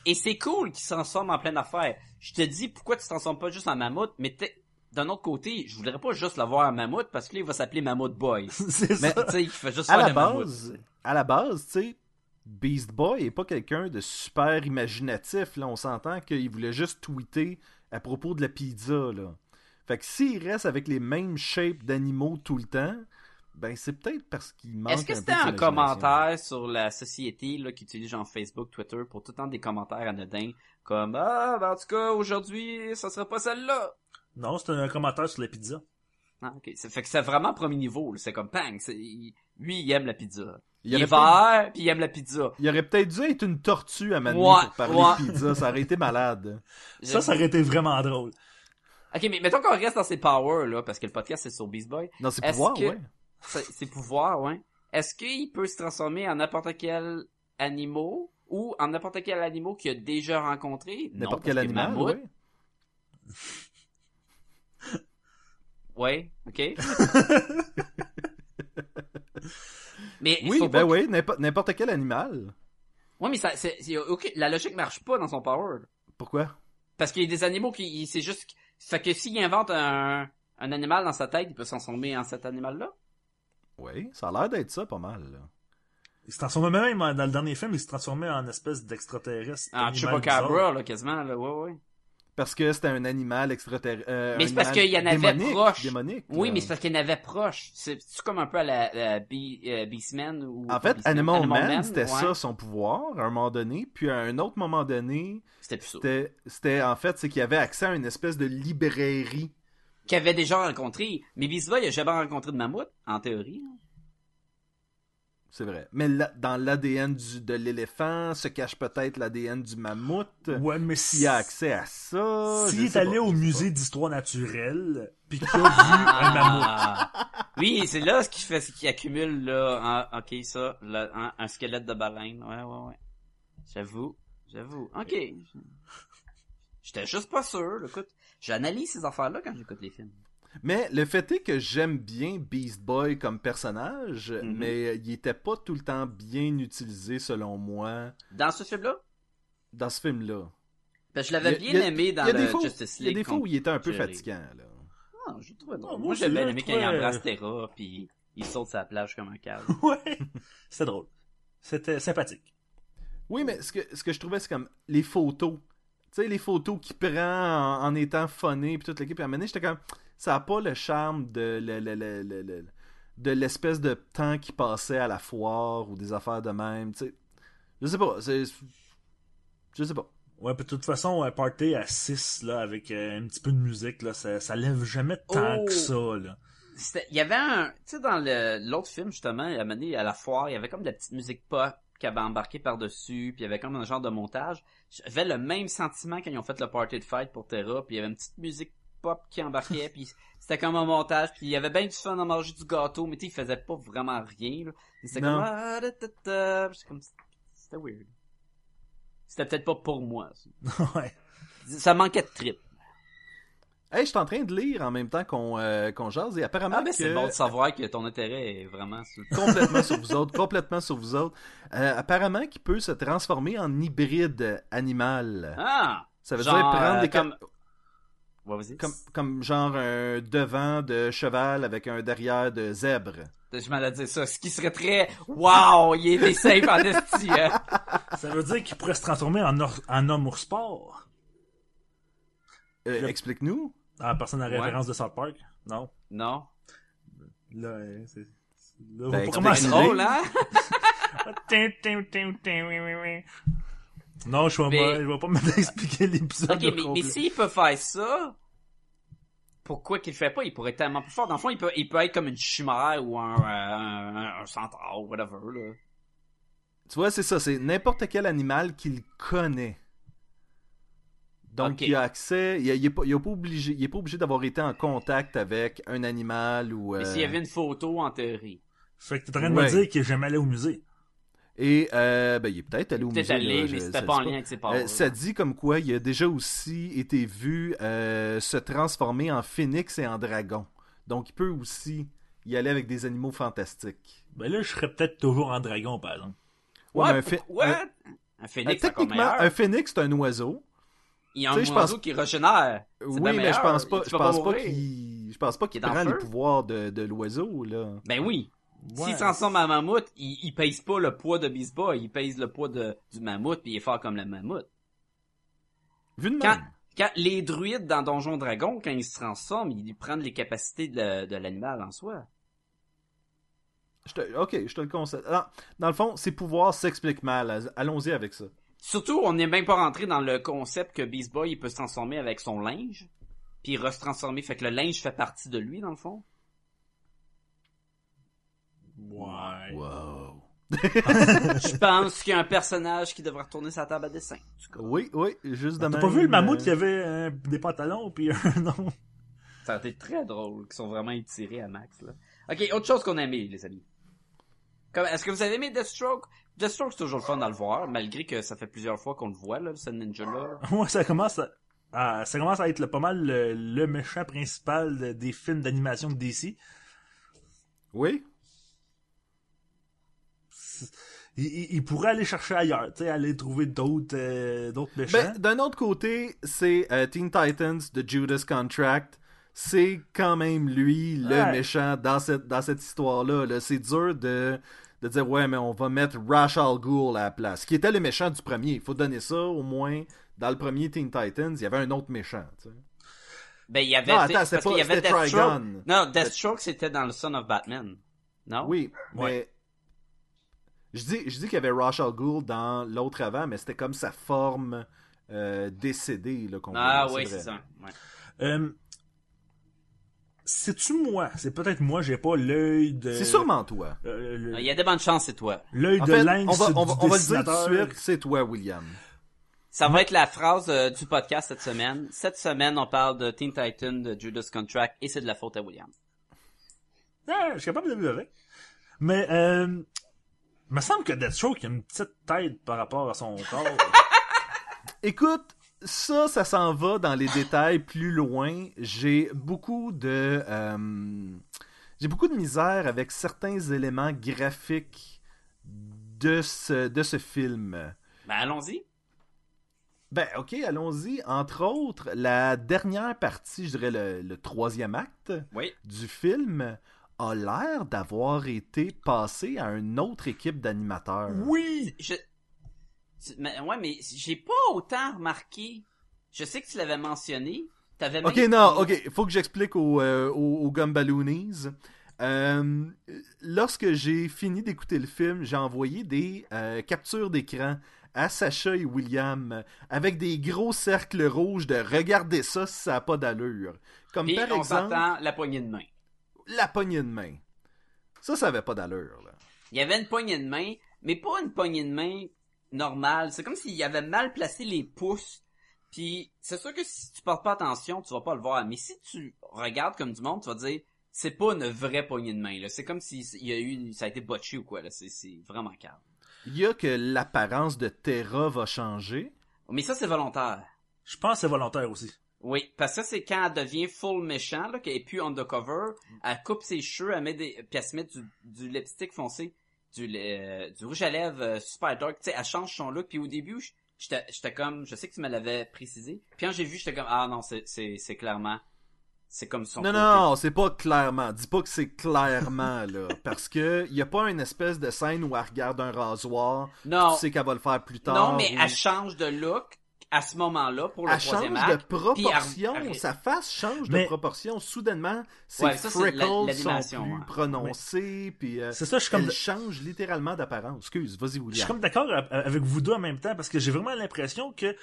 Speaker 3: Et c'est cool qu'il se transforme en plein d'affaires. Je te dis, pourquoi tu te transformes pas juste en mammouth, mais t'es- d'un autre côté, je voudrais pas juste le voir en mammouth, parce que là, il va s'appeler Mammouth Boy.
Speaker 1: c'est
Speaker 2: Mais-
Speaker 1: ça.
Speaker 3: tu sais, il fait juste
Speaker 2: à
Speaker 3: faire
Speaker 2: la
Speaker 3: mammouth.
Speaker 2: base, à la base, tu sais, Beast Boy est pas quelqu'un de super imaginatif. Là, on s'entend qu'il voulait juste tweeter à propos de la pizza. Là. Fait que s'il reste avec les mêmes shapes d'animaux tout le temps, ben c'est peut-être parce qu'il manque
Speaker 3: Est-ce que c'était un commentaire sur la société là, qui utilise genre Facebook, Twitter pour tout le temps des commentaires anodins comme Ah, ben en tout cas, aujourd'hui, ça sera pas celle-là.
Speaker 1: Non, c'est un commentaire sur la pizza.
Speaker 3: Ah, ok. Ça fait que c'est vraiment premier niveau. C'est comme il- Lui, il aime la pizza.
Speaker 2: Il
Speaker 3: Il, est vert, puis il aime la pizza.
Speaker 2: Il aurait peut-être dû être une tortue à Manu
Speaker 3: Ouais,
Speaker 2: pour parler
Speaker 3: ouais.
Speaker 2: de pizza. Ça aurait été malade.
Speaker 1: Ça, ça aurait été vraiment drôle.
Speaker 3: Ok, mais mettons qu'on reste dans ses powers, là, parce que le podcast c'est sur Beast Boy.
Speaker 2: Dans ses pouvoirs,
Speaker 3: que-
Speaker 2: ouais.
Speaker 3: Ses pouvoirs, ouais. Est-ce qu'il peut se transformer en n'importe quel animal ou en n'importe quel animal qu'il a déjà rencontré?
Speaker 2: N'importe quel
Speaker 3: que
Speaker 2: animal,
Speaker 3: mammouth-
Speaker 2: ouais.
Speaker 3: Ok. Mais
Speaker 2: Oui, ben
Speaker 3: pas
Speaker 2: oui, n'importe n'importe quel animal.
Speaker 3: Ouais, mais ça, c'est, la logique marche pas dans son power.
Speaker 2: Pourquoi?
Speaker 3: Parce qu'il y a des animaux qui, c'est juste, fait que s'il invente un, un animal dans sa tête, il peut s'en transformer en cet animal-là.
Speaker 2: Oui, ça a l'air d'être ça pas mal. là.
Speaker 1: Il se transformait même dans le dernier film, il se transformait en espèce d'extraterrestre.
Speaker 3: En Chupacabra, là, quasiment, là, ouais, ouais.
Speaker 2: Parce que c'était un animal extraterrestre. euh,
Speaker 3: Mais c'est parce
Speaker 2: animal
Speaker 3: qu'il y en avait
Speaker 2: démonique,
Speaker 3: proche.
Speaker 2: Démonique,
Speaker 3: Oui,
Speaker 2: là.
Speaker 3: mais c'est parce qu'il y en avait proche. C'est, comme un peu à la, la euh, Beastman ou...
Speaker 2: En fait,
Speaker 3: Beastman,
Speaker 2: Animal, Man, c'était
Speaker 3: ouais.
Speaker 2: ça son pouvoir à un moment donné. Puis à un autre moment donné,
Speaker 3: C'était
Speaker 2: c'était, en fait, c'est qu'il avait accès à une espèce de librairie.
Speaker 3: Qu'il avait déjà rencontré. Mais Beast Boy, il a jamais rencontré de mammouth, en théorie. hein.
Speaker 2: C'est vrai. Mais là, dans l'ADN de l'éléphant se cache peut-être l'ADN du mammouth.
Speaker 1: Ouais, mais
Speaker 2: S'il a accès à ça.
Speaker 1: S'il est allé
Speaker 2: pas,
Speaker 1: au musée d'histoire naturelle, puis qu'il a vu un mammouth.
Speaker 3: Ah. Oui, c'est là ce qui fait, ce qui accumule, là, en- ok, ça, là, un, un squelette de baleine. Ouais, ouais, ouais. J'avoue, j'avoue. Ok. J'étais juste pas sûr, là. écoute. J'analyse ces affaires-là quand j'écoute les films.
Speaker 2: Mais le fait est que j'aime bien Beast Boy comme personnage,
Speaker 3: Mhm.
Speaker 2: mais il était pas tout le temps bien utilisé selon moi
Speaker 3: Dans ce film-là,
Speaker 2: dans ce film-là.
Speaker 3: que je l'avais bien
Speaker 2: a-
Speaker 3: aimé dans le
Speaker 2: fois,
Speaker 3: Justice
Speaker 2: il y a
Speaker 3: League.
Speaker 2: des fois où il était un peu fatigant là.
Speaker 3: Ah, je le trouvais drôle.
Speaker 1: Ah, moi
Speaker 3: Moi, j'ai bien
Speaker 1: je
Speaker 3: aimé quand il embrasse Terra, puis il saute sa plage comme un câble.
Speaker 1: Ouais. C'était drôle. C'était sympathique.
Speaker 2: Oui, mais ce que, ce que je trouvais, c'est comme les photos. Tu sais, les photos qu'il prend en, en étant phoné, puis toute l'équipe. Puis à un j'étais comme, ça a pas le charme de le- le- le- le- le- de l'espèce de temps qui passait à la foire ou des affaires de même. Tu sais, je sais pas. Je sais pas.
Speaker 1: Ouais, puis de toute façon, un party à 6, là, avec euh, un petit peu de musique, là, ça, ça lève jamais tant
Speaker 3: Oh!
Speaker 1: que ça, là.
Speaker 3: Il y avait un, tu sais, dans le, l'autre film, justement, à donné, à la foire, il y avait comme de la petite musique pop qui avait embarqué par-dessus, puis il y avait comme un genre de montage. J'avais le même sentiment quand ils ont fait le party de fight pour Terra, puis il y avait une petite musique pop qui embarquait, puis c'était comme un montage, puis il y avait bien du fun à manger du gâteau, mais tu sais, il faisait pas vraiment rien, là. C'était comme, ah, comme, c'était weird. C'était peut-être pas pour moi. ça.
Speaker 1: ouais.
Speaker 3: Ça manquait de trip.
Speaker 2: Hey, je suis en train de lire en même temps qu'on euh, jase et apparemment
Speaker 3: Ah, ben c'est bon de savoir que ton intérêt est vraiment sur
Speaker 2: complètement sur vous autres, complètement sur vous autres. Euh, apparemment qu'il peut se transformer en hybride animal.
Speaker 3: Ah!
Speaker 2: Ça veut
Speaker 3: Genre,
Speaker 2: dire prendre
Speaker 3: euh,
Speaker 2: des
Speaker 3: comme...
Speaker 2: Comme, comme genre un devant de cheval avec un derrière de zèbre.
Speaker 3: Je m'allais dire ça. Ce qui serait très... Wow! Il était safe en esti, hein?
Speaker 1: Ça veut dire qu'il pourrait se transformer en, or- en homme ours sport.
Speaker 2: Euh,
Speaker 1: Le-
Speaker 2: Explique-nous.
Speaker 1: Ah, personne à
Speaker 3: Ouais.
Speaker 1: référence de South Park? Non.
Speaker 3: Non.
Speaker 1: Là, euh, c'est... Là,
Speaker 2: Ben.
Speaker 3: C'est drôle, hein?
Speaker 1: Non, je vais
Speaker 3: Mais-
Speaker 1: pas, je vais pas m'expliquer l'épisode
Speaker 3: Ok, mais, mais s'il peut faire ça, pourquoi qu'il le fait pas? Il pourrait être tellement plus fort. Dans le fond, il peut, il peut être comme une chimère ou un, euh, un, un centaure, whatever, là.
Speaker 2: Tu vois, c'est ça, c'est n'importe quel animal qu'il connaît. Donc il a accès, il, a- il est pas, obligé, il est pas obligé d'avoir été en contact avec un animal ou.
Speaker 3: Mais
Speaker 2: euh,
Speaker 3: s'il y avait une photo, en théorie.
Speaker 1: Fait que t'es en train de
Speaker 2: Ouais.
Speaker 1: me dire qu'il est jamais allé au musée.
Speaker 2: Et euh, ben, il est peut-être allé au
Speaker 3: Peut-être
Speaker 2: musée.
Speaker 3: allé,
Speaker 2: là, je-
Speaker 3: mais
Speaker 2: ça
Speaker 3: c'était
Speaker 2: dit
Speaker 3: pas en lien avec ses parents.
Speaker 2: Euh, ça dit comme quoi il a déjà aussi été vu euh, se transformer en phénix et en dragon. Donc il peut aussi y aller avec des animaux fantastiques.
Speaker 1: Ben là, je serais peut-être toujours en dragon, par exemple.
Speaker 2: Ouais, un phé-
Speaker 3: pourquoi?
Speaker 2: un-
Speaker 3: Un phénix,
Speaker 2: techniquement, un phénix c'est un oiseau.
Speaker 3: Il y a un
Speaker 2: je
Speaker 3: oiseau
Speaker 2: pense-
Speaker 3: qui régénère. C'est
Speaker 2: Oui,
Speaker 3: bien
Speaker 2: mais je pense pas, je pense pas qu'il, je pense pas qu'il
Speaker 3: Il est dans
Speaker 2: prend
Speaker 3: le
Speaker 2: les pouvoirs de, de l'oiseau là.
Speaker 3: Ben oui. S'il se transforme en mammouth, il, il pèse pas le poids de Beast Boy, il pèse le poids de, du mammouth, puis il est fort comme le mammouth.
Speaker 2: Vu de
Speaker 3: Quand,
Speaker 2: même.
Speaker 3: quand les druides dans Donjon Dragon, quand ils se transforment, ils prennent les capacités de, de l'animal en soi.
Speaker 2: Je te- ok, je te le conseille. Alors, dans le fond, ses pouvoirs s'expliquent mal. Allons-y avec ça.
Speaker 3: Surtout, on n'est même pas rentré dans le concept que Beast Boy, il peut se transformer avec son linge, puis il se transformer, fait que le linge fait partie de lui, dans le fond.
Speaker 1: Ouais.
Speaker 2: Wow.
Speaker 3: Je pense qu'il y a un personnage qui devrait retourner sa table à dessin. en tout cas.
Speaker 2: Oui, oui, juste de
Speaker 1: T'as pas vu le mammouth
Speaker 2: euh,
Speaker 1: qui avait euh, des pantalons puis un nom?
Speaker 3: Ça a été très drôle, qui sont vraiment étirés à max, là. Ok, autre chose qu'on a aimé, les amis. Est-ce que vous avez aimé Deathstroke? Deathstroke, c'est toujours le fun à le voir, malgré que ça fait plusieurs fois qu'on le voit, là, ce ninja-là.
Speaker 1: Ouais, ça commence à, à- ça commence à être pas mal le, le méchant principal de- des films d'animation de DC.
Speaker 2: Oui.
Speaker 1: Il, il- il pourrait aller chercher ailleurs, tu sais, aller trouver d'autres euh, d'autres méchants.
Speaker 2: Ben, d'un autre côté, c'est euh, Teen Titans de Judas Contract. C'est quand même lui le
Speaker 1: Ouais.
Speaker 2: méchant dans cette, dans cette histoire-là. là. C'est dur de, de dire ouais, mais on va mettre Ra's al Ghul à la place. Qui était le méchant du premier. Il faut donner ça au moins. Dans le premier Teen Titans, il y avait un autre méchant.
Speaker 3: Ben, il y avait,
Speaker 2: Non, attends,
Speaker 3: parce
Speaker 2: pas-
Speaker 3: y avait
Speaker 2: c'était
Speaker 3: Deathstroke. Non, Deathstroke, c'était dans le Son of Batman. Non?
Speaker 2: Oui,
Speaker 1: Ouais.
Speaker 2: Je dis, je dis qu'il y avait Ra's al Ghul dans l'autre avant, mais c'était comme sa forme euh, décédée là, qu'on
Speaker 3: Ah oui, c'est ça. Ouais.
Speaker 1: Euh, C'est-tu moi? C'est peut-être moi, j'ai pas l'œil de...
Speaker 2: C'est sûrement toi.
Speaker 1: euh, le-
Speaker 3: Il y a des bonnes chances, c'est toi.
Speaker 1: L'œil de
Speaker 2: fait,
Speaker 1: lynx
Speaker 2: on va, on va,
Speaker 1: du
Speaker 2: on va le dire tout de suite, c'est toi, William.
Speaker 3: Ça va être la phrase euh, du podcast cette semaine. Cette semaine, on parle de Teen Titan, de Judas Contract, et c'est de la faute à William.
Speaker 1: Ah, je suis capable de vivre avec. Mais, euh, me semble que Deathstroke a une petite tête par rapport à son corps.
Speaker 2: Écoute, ça, ça s'en va dans les détails plus loin. J'ai beaucoup de... euh, j'ai beaucoup de misère avec certains éléments graphiques de ce, de ce film.
Speaker 3: Ben, allons-y.
Speaker 2: Ben, ok, allons-y. Entre autres, la dernière partie, je dirais le, le troisième acte
Speaker 3: Oui.
Speaker 2: du film, a l'air d'avoir été passé à une autre équipe d'animateurs.
Speaker 1: oui!
Speaker 3: Je... mais- ouais, mais j'ai pas autant remarqué. Je sais que tu l'avais mentionné. T'avais
Speaker 2: Ok,
Speaker 3: même-
Speaker 2: non, ok, faut que j'explique aux, euh, aux, aux Gumballoonies. Euh, lorsque j'ai fini d'écouter le film, j'ai envoyé des euh, captures d'écran à Sacha et William avec des gros cercles rouges de regardez ça si ça n'a pas d'allure. Comme
Speaker 3: Puis
Speaker 2: par
Speaker 3: on
Speaker 2: exemple
Speaker 3: la poignée de main.
Speaker 2: La poignée de main. Ça, ça avait pas d'allure. Là.
Speaker 3: Il y avait une poignée de main, mais pas une poignée de main normale. C'est comme s'il avait mal placé les pouces. Puis c'est sûr que si tu portes pas attention, tu vas pas le voir. Mais si tu regardes comme du monde, tu vas dire c'est pas une vraie poignée de main. là. C'est comme si il y a eu ça a été botché ou quoi. là. C'est c'est vraiment calme.
Speaker 2: Il y a que l'apparence de Terra va changer.
Speaker 3: Mais ça c'est volontaire.
Speaker 1: Je pense que c'est volontaire aussi.
Speaker 3: Oui, parce que ça, c'est quand elle devient full méchant, là, qu'elle est plus undercover, elle coupe ses cheveux, elle met des, puis elle se met du, du lipstick foncé, du, euh, du rouge à lèvres euh, super dark, tu sais, elle change son look, puis au début, j'étais, j'étais comme, je sais que tu me l'avais précisé, puis quand j'ai vu, j'étais comme, ah non, c'est, c'est, c'est clairement, c'est comme son
Speaker 2: Non,
Speaker 3: côté.
Speaker 2: non, c'est pas clairement. Dis pas que c'est clairement, là. Parce que y a pas une espèce de scène où elle regarde un rasoir.
Speaker 3: Non,
Speaker 2: Tu sais qu'elle va le faire plus tard.
Speaker 3: non, mais
Speaker 2: ou-
Speaker 3: elle change de look à ce moment-là, pour le
Speaker 2: Elle change
Speaker 3: troisième
Speaker 2: de
Speaker 3: acte.
Speaker 2: proportion.
Speaker 3: elle-
Speaker 2: Sa face change
Speaker 1: Mais-
Speaker 2: de proportion. Soudainement, ses
Speaker 3: Ouais, ça, c'est
Speaker 2: freckles sont
Speaker 3: l'animation,
Speaker 2: plus
Speaker 3: ouais.
Speaker 2: prononcés. Puis euh,
Speaker 1: C'est ça, je suis comme...
Speaker 2: elle change littéralement d'apparence. Excuse, vas-y,
Speaker 1: Je suis
Speaker 2: William.
Speaker 1: comme d'accord avec vous deux en même temps parce que j'ai vraiment l'impression que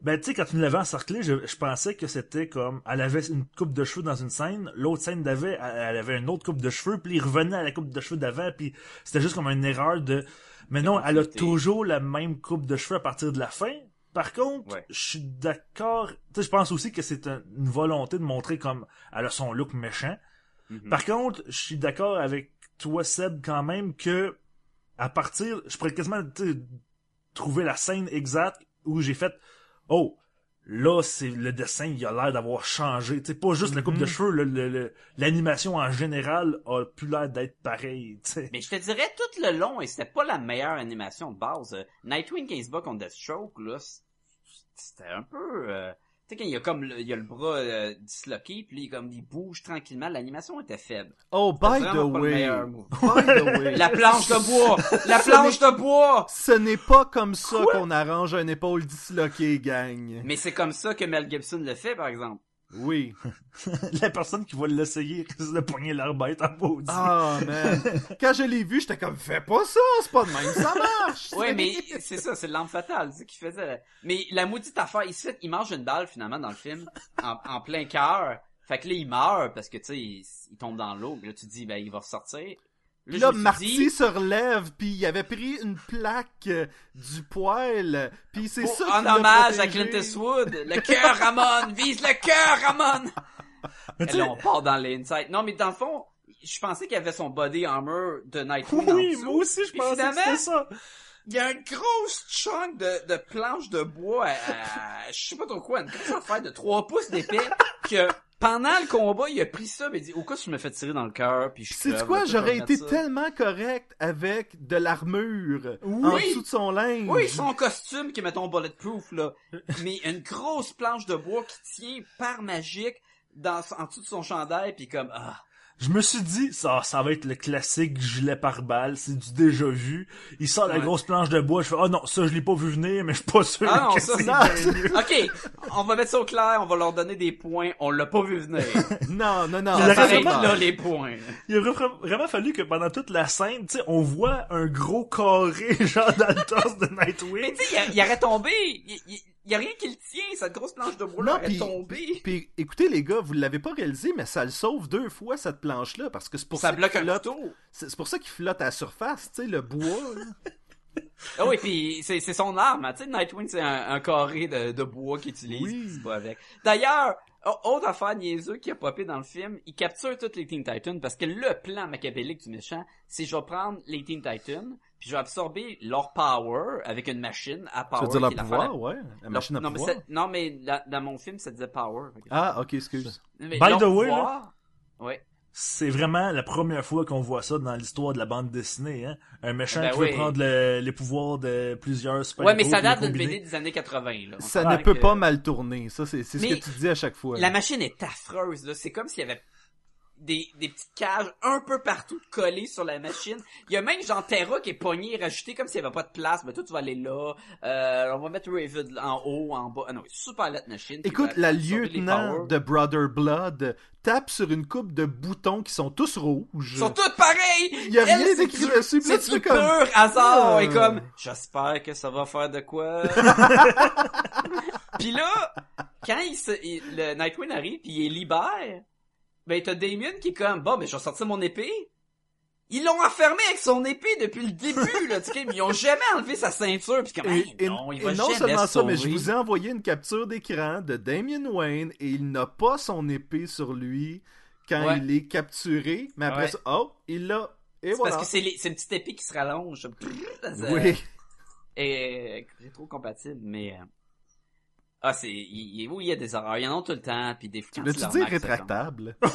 Speaker 1: ben tu sais quand tu me l'avais encerclé, je, je pensais que c'était comme elle avait une coupe de cheveux dans une scène, l'autre scène d'avant elle, elle avait une autre coupe de cheveux, puis il revenait à la coupe de cheveux d'avant, puis c'était juste comme une erreur de mais non, elle a toujours la même coupe de cheveux à partir de la fin. Par contre,
Speaker 3: Ouais.
Speaker 1: je suis d'accord, je pense aussi que c'est un- une volonté de montrer comme elle a son look méchant.
Speaker 3: Mhm.
Speaker 1: Par contre, je suis d'accord avec toi, Seb, quand même, que à partir, je pourrais quasiment trouver la scène exacte où j'ai fait Oh, là, c'est le dessin, il a l'air d'avoir changé. Tu sais, pas juste la coupe de cheveux, le- le- le- l'animation en général a plus l'air d'être pareil. tu sais.
Speaker 3: Mais je te dirais tout le long, et c'était pas la meilleure animation de base. euh, Nightwing qui se bat contre Deathstroke, là, c- c'était un peu... euh, Tu sais, quand il y a comme le, il y a le bras euh, disloqué, puis il, comme, il bouge tranquillement, l'animation était faible.
Speaker 2: Oh, the way. By the way.
Speaker 3: La planche de bois! La planche de bois!
Speaker 2: Ce n'est pas comme ça qu'on arrange un épaule disloquée, gang.
Speaker 3: Mais c'est comme ça que Mel Gibson le fait, par exemple.
Speaker 2: Oui.
Speaker 1: la personne qui va l'essayer risque de pogner leur bête en maudit.
Speaker 2: Ah, man. Quand je l'ai vu, j'étais comme, fais pas ça, c'est pas de même, ça marche.
Speaker 3: Ouais, mais c'est ça, c'est l'arme fatale, c'est ce qu'il faisait. Mais la maudite affaire, il, se fait- il mange une balle finalement dans le film, en, en plein cœur. Fait que là, il meurt parce que tu sais, il, il tombe dans l'eau. Là, tu te dis, ben, il va ressortir.
Speaker 2: Là,
Speaker 3: suis
Speaker 2: Marty
Speaker 3: dit,
Speaker 2: se relève, puis il avait pris une plaque euh, du poil, puis c'est ça
Speaker 3: en
Speaker 2: l'a
Speaker 3: hommage à. Clint Eastwood, le cœur Ramon, vise le cœur Ramon.
Speaker 1: Mais
Speaker 3: Et
Speaker 1: tu
Speaker 3: là, on part dans l'inside. Non, mais dans le fond, je pensais qu'il y avait son body armor de Nightwing
Speaker 1: oui, moi aussi, je pensais que c'était ça.
Speaker 3: Il y a un gros chunk de, de planche de bois à, à- je sais pas trop quoi, une grosse affaire de 3 pouces d'épais que pendant le combat, il a pris ça, mais il dit, au cas où je me fais tirer dans le cœur, puis je
Speaker 2: C'est
Speaker 3: crève,
Speaker 2: quoi, j'aurais été
Speaker 3: ça.
Speaker 2: tellement correct avec de l'armure en
Speaker 3: Oui.
Speaker 2: dessous de son linge.
Speaker 3: Oui, son costume qui est, mettons, bulletproof, là. Mais une grosse planche de bois qui tient par magique dans, en dessous de son chandail, puis comme, ah.
Speaker 1: Je me suis dit, ça, ça va être le classique gilet pare-balles, c'est du déjà vu. Il sort la grosse planche de bois, je fais, oh non, ça je l'ai pas vu venir, mais je suis pas sûr
Speaker 3: Ah non,
Speaker 1: que
Speaker 3: ça,
Speaker 1: c'est
Speaker 3: c'est-
Speaker 1: bien mieux.
Speaker 3: Ok, on va mettre ça au clair, on va leur donner des points, on l'a pas vu venir.
Speaker 2: Non, non, non.
Speaker 1: Il
Speaker 3: Ça
Speaker 1: aurait
Speaker 3: s'arrête
Speaker 1: vraiment-
Speaker 3: là, les points.
Speaker 1: Il aurait vra- vraiment fallu que pendant toute la scène, tu sais, on voit un gros carré, genre dans le torse de
Speaker 3: Mais
Speaker 1: Nightwing.
Speaker 3: tu sais, il, a- il aurait tombé, il, il- il y a rien qui le tient, cette grosse planche de bois là
Speaker 2: Non,
Speaker 3: aurait
Speaker 2: puis- écoutez les gars, vous l'avez pas réalisé, mais ça le sauve deux fois cette planche-là parce que c'est pour ça,
Speaker 3: Ça bloque
Speaker 2: qu'il
Speaker 3: un
Speaker 2: flotte.
Speaker 3: couteau.
Speaker 2: C'est pour ça qu'il flotte à la surface, tu sais, le bois. là.
Speaker 3: Ah oui, puis c'est son arme. hein. Tu sais, Nightwing, c'est un, un carré de, de bois qu'il utilise.
Speaker 2: Oui.
Speaker 3: pas avec. D'ailleurs, autre affaire niaiseux qui a popé dans le film, il capture toutes les Teen Titans parce que le plan machiavélique du méchant, c'est je vais prendre les Teen Titans, puis je vais absorber leur power avec une machine à
Speaker 2: Tu
Speaker 3: power.
Speaker 2: veux dire leur
Speaker 3: qui est l'affaire
Speaker 2: pouvoir, ouais? La
Speaker 3: Leur-
Speaker 2: machine à
Speaker 3: non, mais
Speaker 2: pouvoir?
Speaker 3: c'est- non, mais dans, dans mon film, ça disait power.
Speaker 2: Ah, ok, excuse.
Speaker 3: Mais
Speaker 1: By the way,
Speaker 3: pouvoir- Ouais.
Speaker 1: C'est vraiment la première fois qu'on voit ça dans l'histoire de la bande dessinée, hein. Un méchant
Speaker 3: Ben
Speaker 1: qui
Speaker 3: oui.
Speaker 1: veut prendre le- les pouvoirs de plusieurs super
Speaker 3: Ouais, mais ça date d'une BD des années 80, là.
Speaker 2: Ça ne peut
Speaker 3: que-
Speaker 2: pas mal tourner. Ça, c'est ce que tu dis à chaque fois.
Speaker 3: La machine est affreuse, là. C'est comme s'il y avait des, des petites cages un peu partout collées sur la machine. Il y a même genre Terra qui est pogné et rajouté comme s'il y avait pas de place. Mais toi, tu vas aller là. Euh, on va mettre Raven en haut, en bas. Ah non, super lettre machine.
Speaker 2: Écoute,
Speaker 3: va
Speaker 2: la lieutenant de Brother Blood tape sur une coupe de boutons qui sont tous rouges.
Speaker 3: Ils sont toutes pareilles!
Speaker 2: Il y a rien d'écrit dessus,
Speaker 3: C'est du pur hasard!
Speaker 2: Ah.
Speaker 3: Et comme, j'espère que ça va faire de quoi. puis là, quand il se, il- le Nightwing arrive puis il les libère, ben t'as Damien qui est comme, bon, ben je vais sortir mon épée. Ils l'ont enfermé avec son épée depuis le début, là, tu sais, mais ils ont jamais enlevé sa ceinture, puis comme,
Speaker 2: Et,
Speaker 3: hey,
Speaker 2: et-
Speaker 3: non, il
Speaker 2: et
Speaker 3: va
Speaker 2: non
Speaker 3: jamais
Speaker 2: seulement
Speaker 3: se
Speaker 2: ça, mais je vous ai envoyé une capture d'écran de Damien Wayne et il n'a pas son épée sur lui quand
Speaker 3: Ouais.
Speaker 2: il est capturé. Mais après
Speaker 3: Ouais.
Speaker 2: ça, oh, il l'a. Et
Speaker 3: C'est
Speaker 2: voilà.
Speaker 3: parce que c'est une petite épée qui se rallonge.
Speaker 2: Oui.
Speaker 3: Et rétro compatible, mais euh, ah c'est il, il- oui il y a des erreurs, il y en a tout le temps, puis des
Speaker 2: Tu
Speaker 3: remarques, c'est
Speaker 2: rétractable?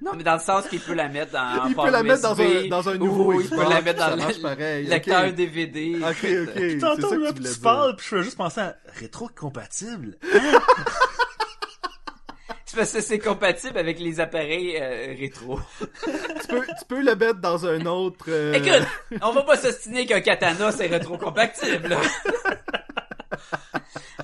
Speaker 3: Non mais dans le sens qu'il peut la mettre dans
Speaker 2: Il peut la mettre dans un, dans un
Speaker 3: ou
Speaker 2: nouveau
Speaker 3: il peut la mettre dans le lecteur. DVD.
Speaker 2: Ok, ok. Ça
Speaker 1: Tantôt, là,
Speaker 2: tu
Speaker 1: puis parles, puis je fais juste penser à rétro-compatible.
Speaker 3: C'est parce que c'est compatible avec les appareils euh, rétro.
Speaker 2: tu, peux, tu peux le mettre dans un autre... euh,
Speaker 3: Écoute, on va pas s'ostiner qu'un katana c'est rétro-compatible.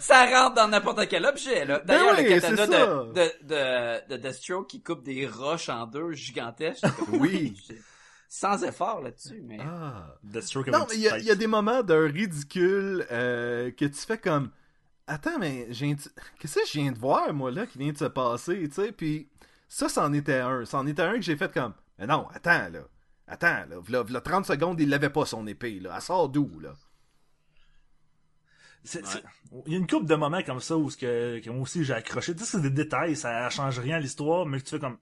Speaker 3: ça rentre dans n'importe quel objet. là. D'ailleurs,
Speaker 2: Ben oui,
Speaker 3: le katana de, de, de, de Deathstroke qui coupe des roches en deux gigantesques.
Speaker 2: Oui.
Speaker 3: Sans effort là-dessus, mais...
Speaker 2: Ah.
Speaker 1: Deathstroke
Speaker 2: Non, mais il y, a- y des moments d'un ridicule euh, que tu fais comme Attends, mais j'ai qu'est-ce que je viens de voir, moi, là, qui vient de se passer, tu sais, puis ça, c'en était un. C'en était un que j'ai fait comme Mais non, attends, là. Attends, là. V'là, v'là 30 secondes, il l'avait pas son épée, là. Elle sort d'où, là?
Speaker 1: Il y a une couple de moments comme ça où ce que, que moi aussi j'ai accroché. Tu sais, c'est des détails, ça change rien à l'histoire, mais que tu fais comme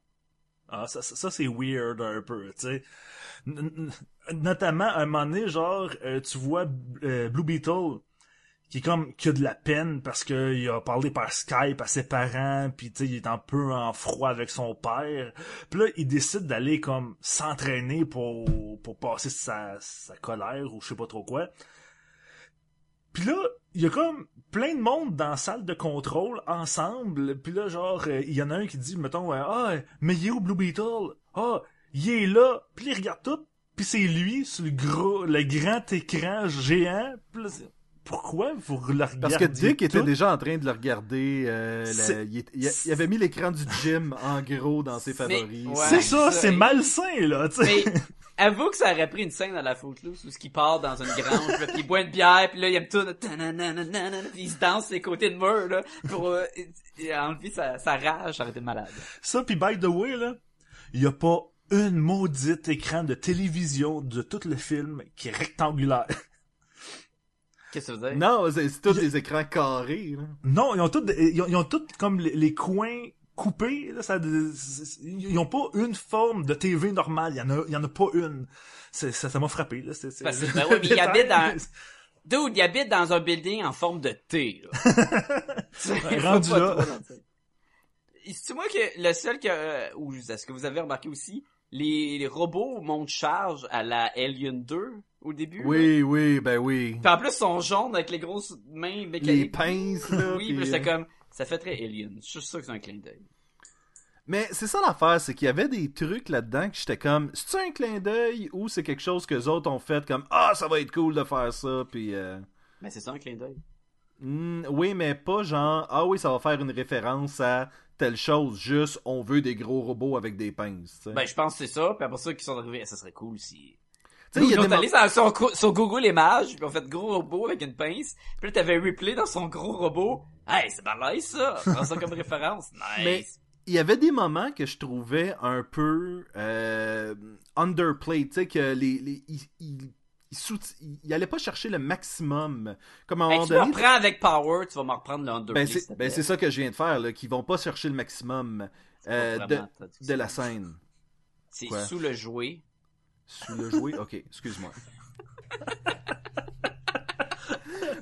Speaker 1: ah ça, ça, c'est weird un peu, tu sais. Notamment à un moment donné, genre euh, tu vois euh, Blue Beetle qui est comme qui a de la peine parce que il a parlé par Skype à ses parents, puis tu sais il est un peu en froid avec son père. Puis là il décide d'aller comme s'entraîner pour pour passer sa sa colère ou je sais pas trop quoi. Puis là, il y a comme plein de monde dans la salle de contrôle ensemble. Puis là, genre, euh, il y en a un qui dit, mettons, euh, ah, mais il est où Blue Beetle? Ah, il est là. Puis il regarde tout. Puis c'est lui sur le gros, le grand écran géant. Puis là, pourquoi vous le regardez
Speaker 2: Parce que Dick était déjà en train de le regarder. euh, la- il, est- avait mis l'écran du gym en gros dans ses favoris.
Speaker 3: ouais.
Speaker 1: C'est ça, c'est malsain, là, tu sais.
Speaker 3: Mais avoue que ça aurait pris une scène dans la Footloose où ce qui part dans une grange, là, puis il boit une bière, puis là il aime tout, puis il se danse ses côtés de mur là pour euh, enlever sa, sa rage, ça aurait été malade.
Speaker 1: Ça, puis by the way, là, il y a pas une maudite écran de télévision de tout le film qui est rectangulaire.
Speaker 3: Qu'est-ce que ça veut dire?
Speaker 2: Non, c'est c'est tous des écrans carrés. Là.
Speaker 1: Non, ils ont tous, ils ont, ils ont tous comme les, les coins coupés. Là, ça, ils ont pas une forme de TV normale. Il y en a, il y en a pas une. Ça, ça m'a frappé. Là. C'est, c'est-
Speaker 3: Parce que, ben oui, mais il
Speaker 1: détail.
Speaker 3: habite dans- Dude, il habite dans un building en forme de T. Là.
Speaker 1: Rendu là.
Speaker 3: c'est moi que le seul que euh, ou est-ce que vous avez remarqué aussi les, les robots montent charge à la Alien 2 au début. là.
Speaker 2: Oui, oui, ben oui.
Speaker 3: Puis en plus ils sont jaunes avec les grosses mains
Speaker 2: Les
Speaker 3: mécaniques.
Speaker 2: pinces, là.
Speaker 3: oui,
Speaker 2: puis,
Speaker 3: puis c'est
Speaker 2: euh,
Speaker 3: comme ça fait très Alien. Je suis sûr que c'est un clin d'œil.
Speaker 2: Mais c'est ça l'affaire, c'est qu'il y avait des trucs là-dedans que j'étais comme, c'est un clin d'œil ou c'est quelque chose que les autres ont fait comme, ah, ça va être cool de faire ça, puis. euh,
Speaker 3: Mais c'est ça un clin d'œil?
Speaker 2: hmm, oui, mais pas genre, ah oui, ça va faire une référence à telle chose, juste on veut des gros robots avec des pinces.
Speaker 3: Ben je pense que c'est ça. Puis après ça qu'ils sont arrivés, ça serait cool si.
Speaker 2: Tu sais, il y a des
Speaker 3: allé sur, Google Images, puis on fait gros robot avec une pince. Puis là, t'avais Ripley dans son gros robot. Hey, c'est balèze, ça! Prends ça comme référence. Nice!
Speaker 2: Mais- il y avait des moments que je trouvais un peu euh, underplayed, tu sais, que les, les, sous- ils allaient pas chercher le maximum. Comme à un
Speaker 3: Hey,
Speaker 2: moment
Speaker 3: tu me reprends avec Power, tu vas m'en reprendre le underplay,
Speaker 2: Ben ben, c'est ça que je viens de faire, là, qu'ils vont pas chercher le maximum
Speaker 3: pas
Speaker 2: euh,
Speaker 3: vraiment
Speaker 2: de, de la scène.
Speaker 3: C'est sous le jouet.
Speaker 2: Sous le jouet? Ok, excuse-moi.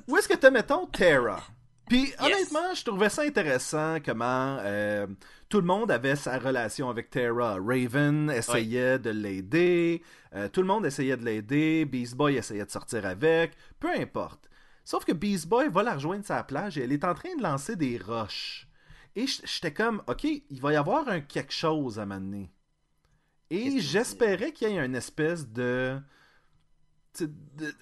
Speaker 2: Où est-ce que t'as, mettons, Terra? Puis, honnêtement, je trouvais ça intéressant comment euh, tout le monde avait sa relation avec Terra. Raven essayait de l'aider, euh, tout le monde essayait de l'aider, Beast Boy essayait de sortir avec, peu importe. Sauf que Beast Boy va la rejoindre la plage et elle est en train de lancer des roches. Et j'étais comme, ok, il va y avoir un quelque chose à m'amener. Et j'espérais qu'il y ait une espèce de. de-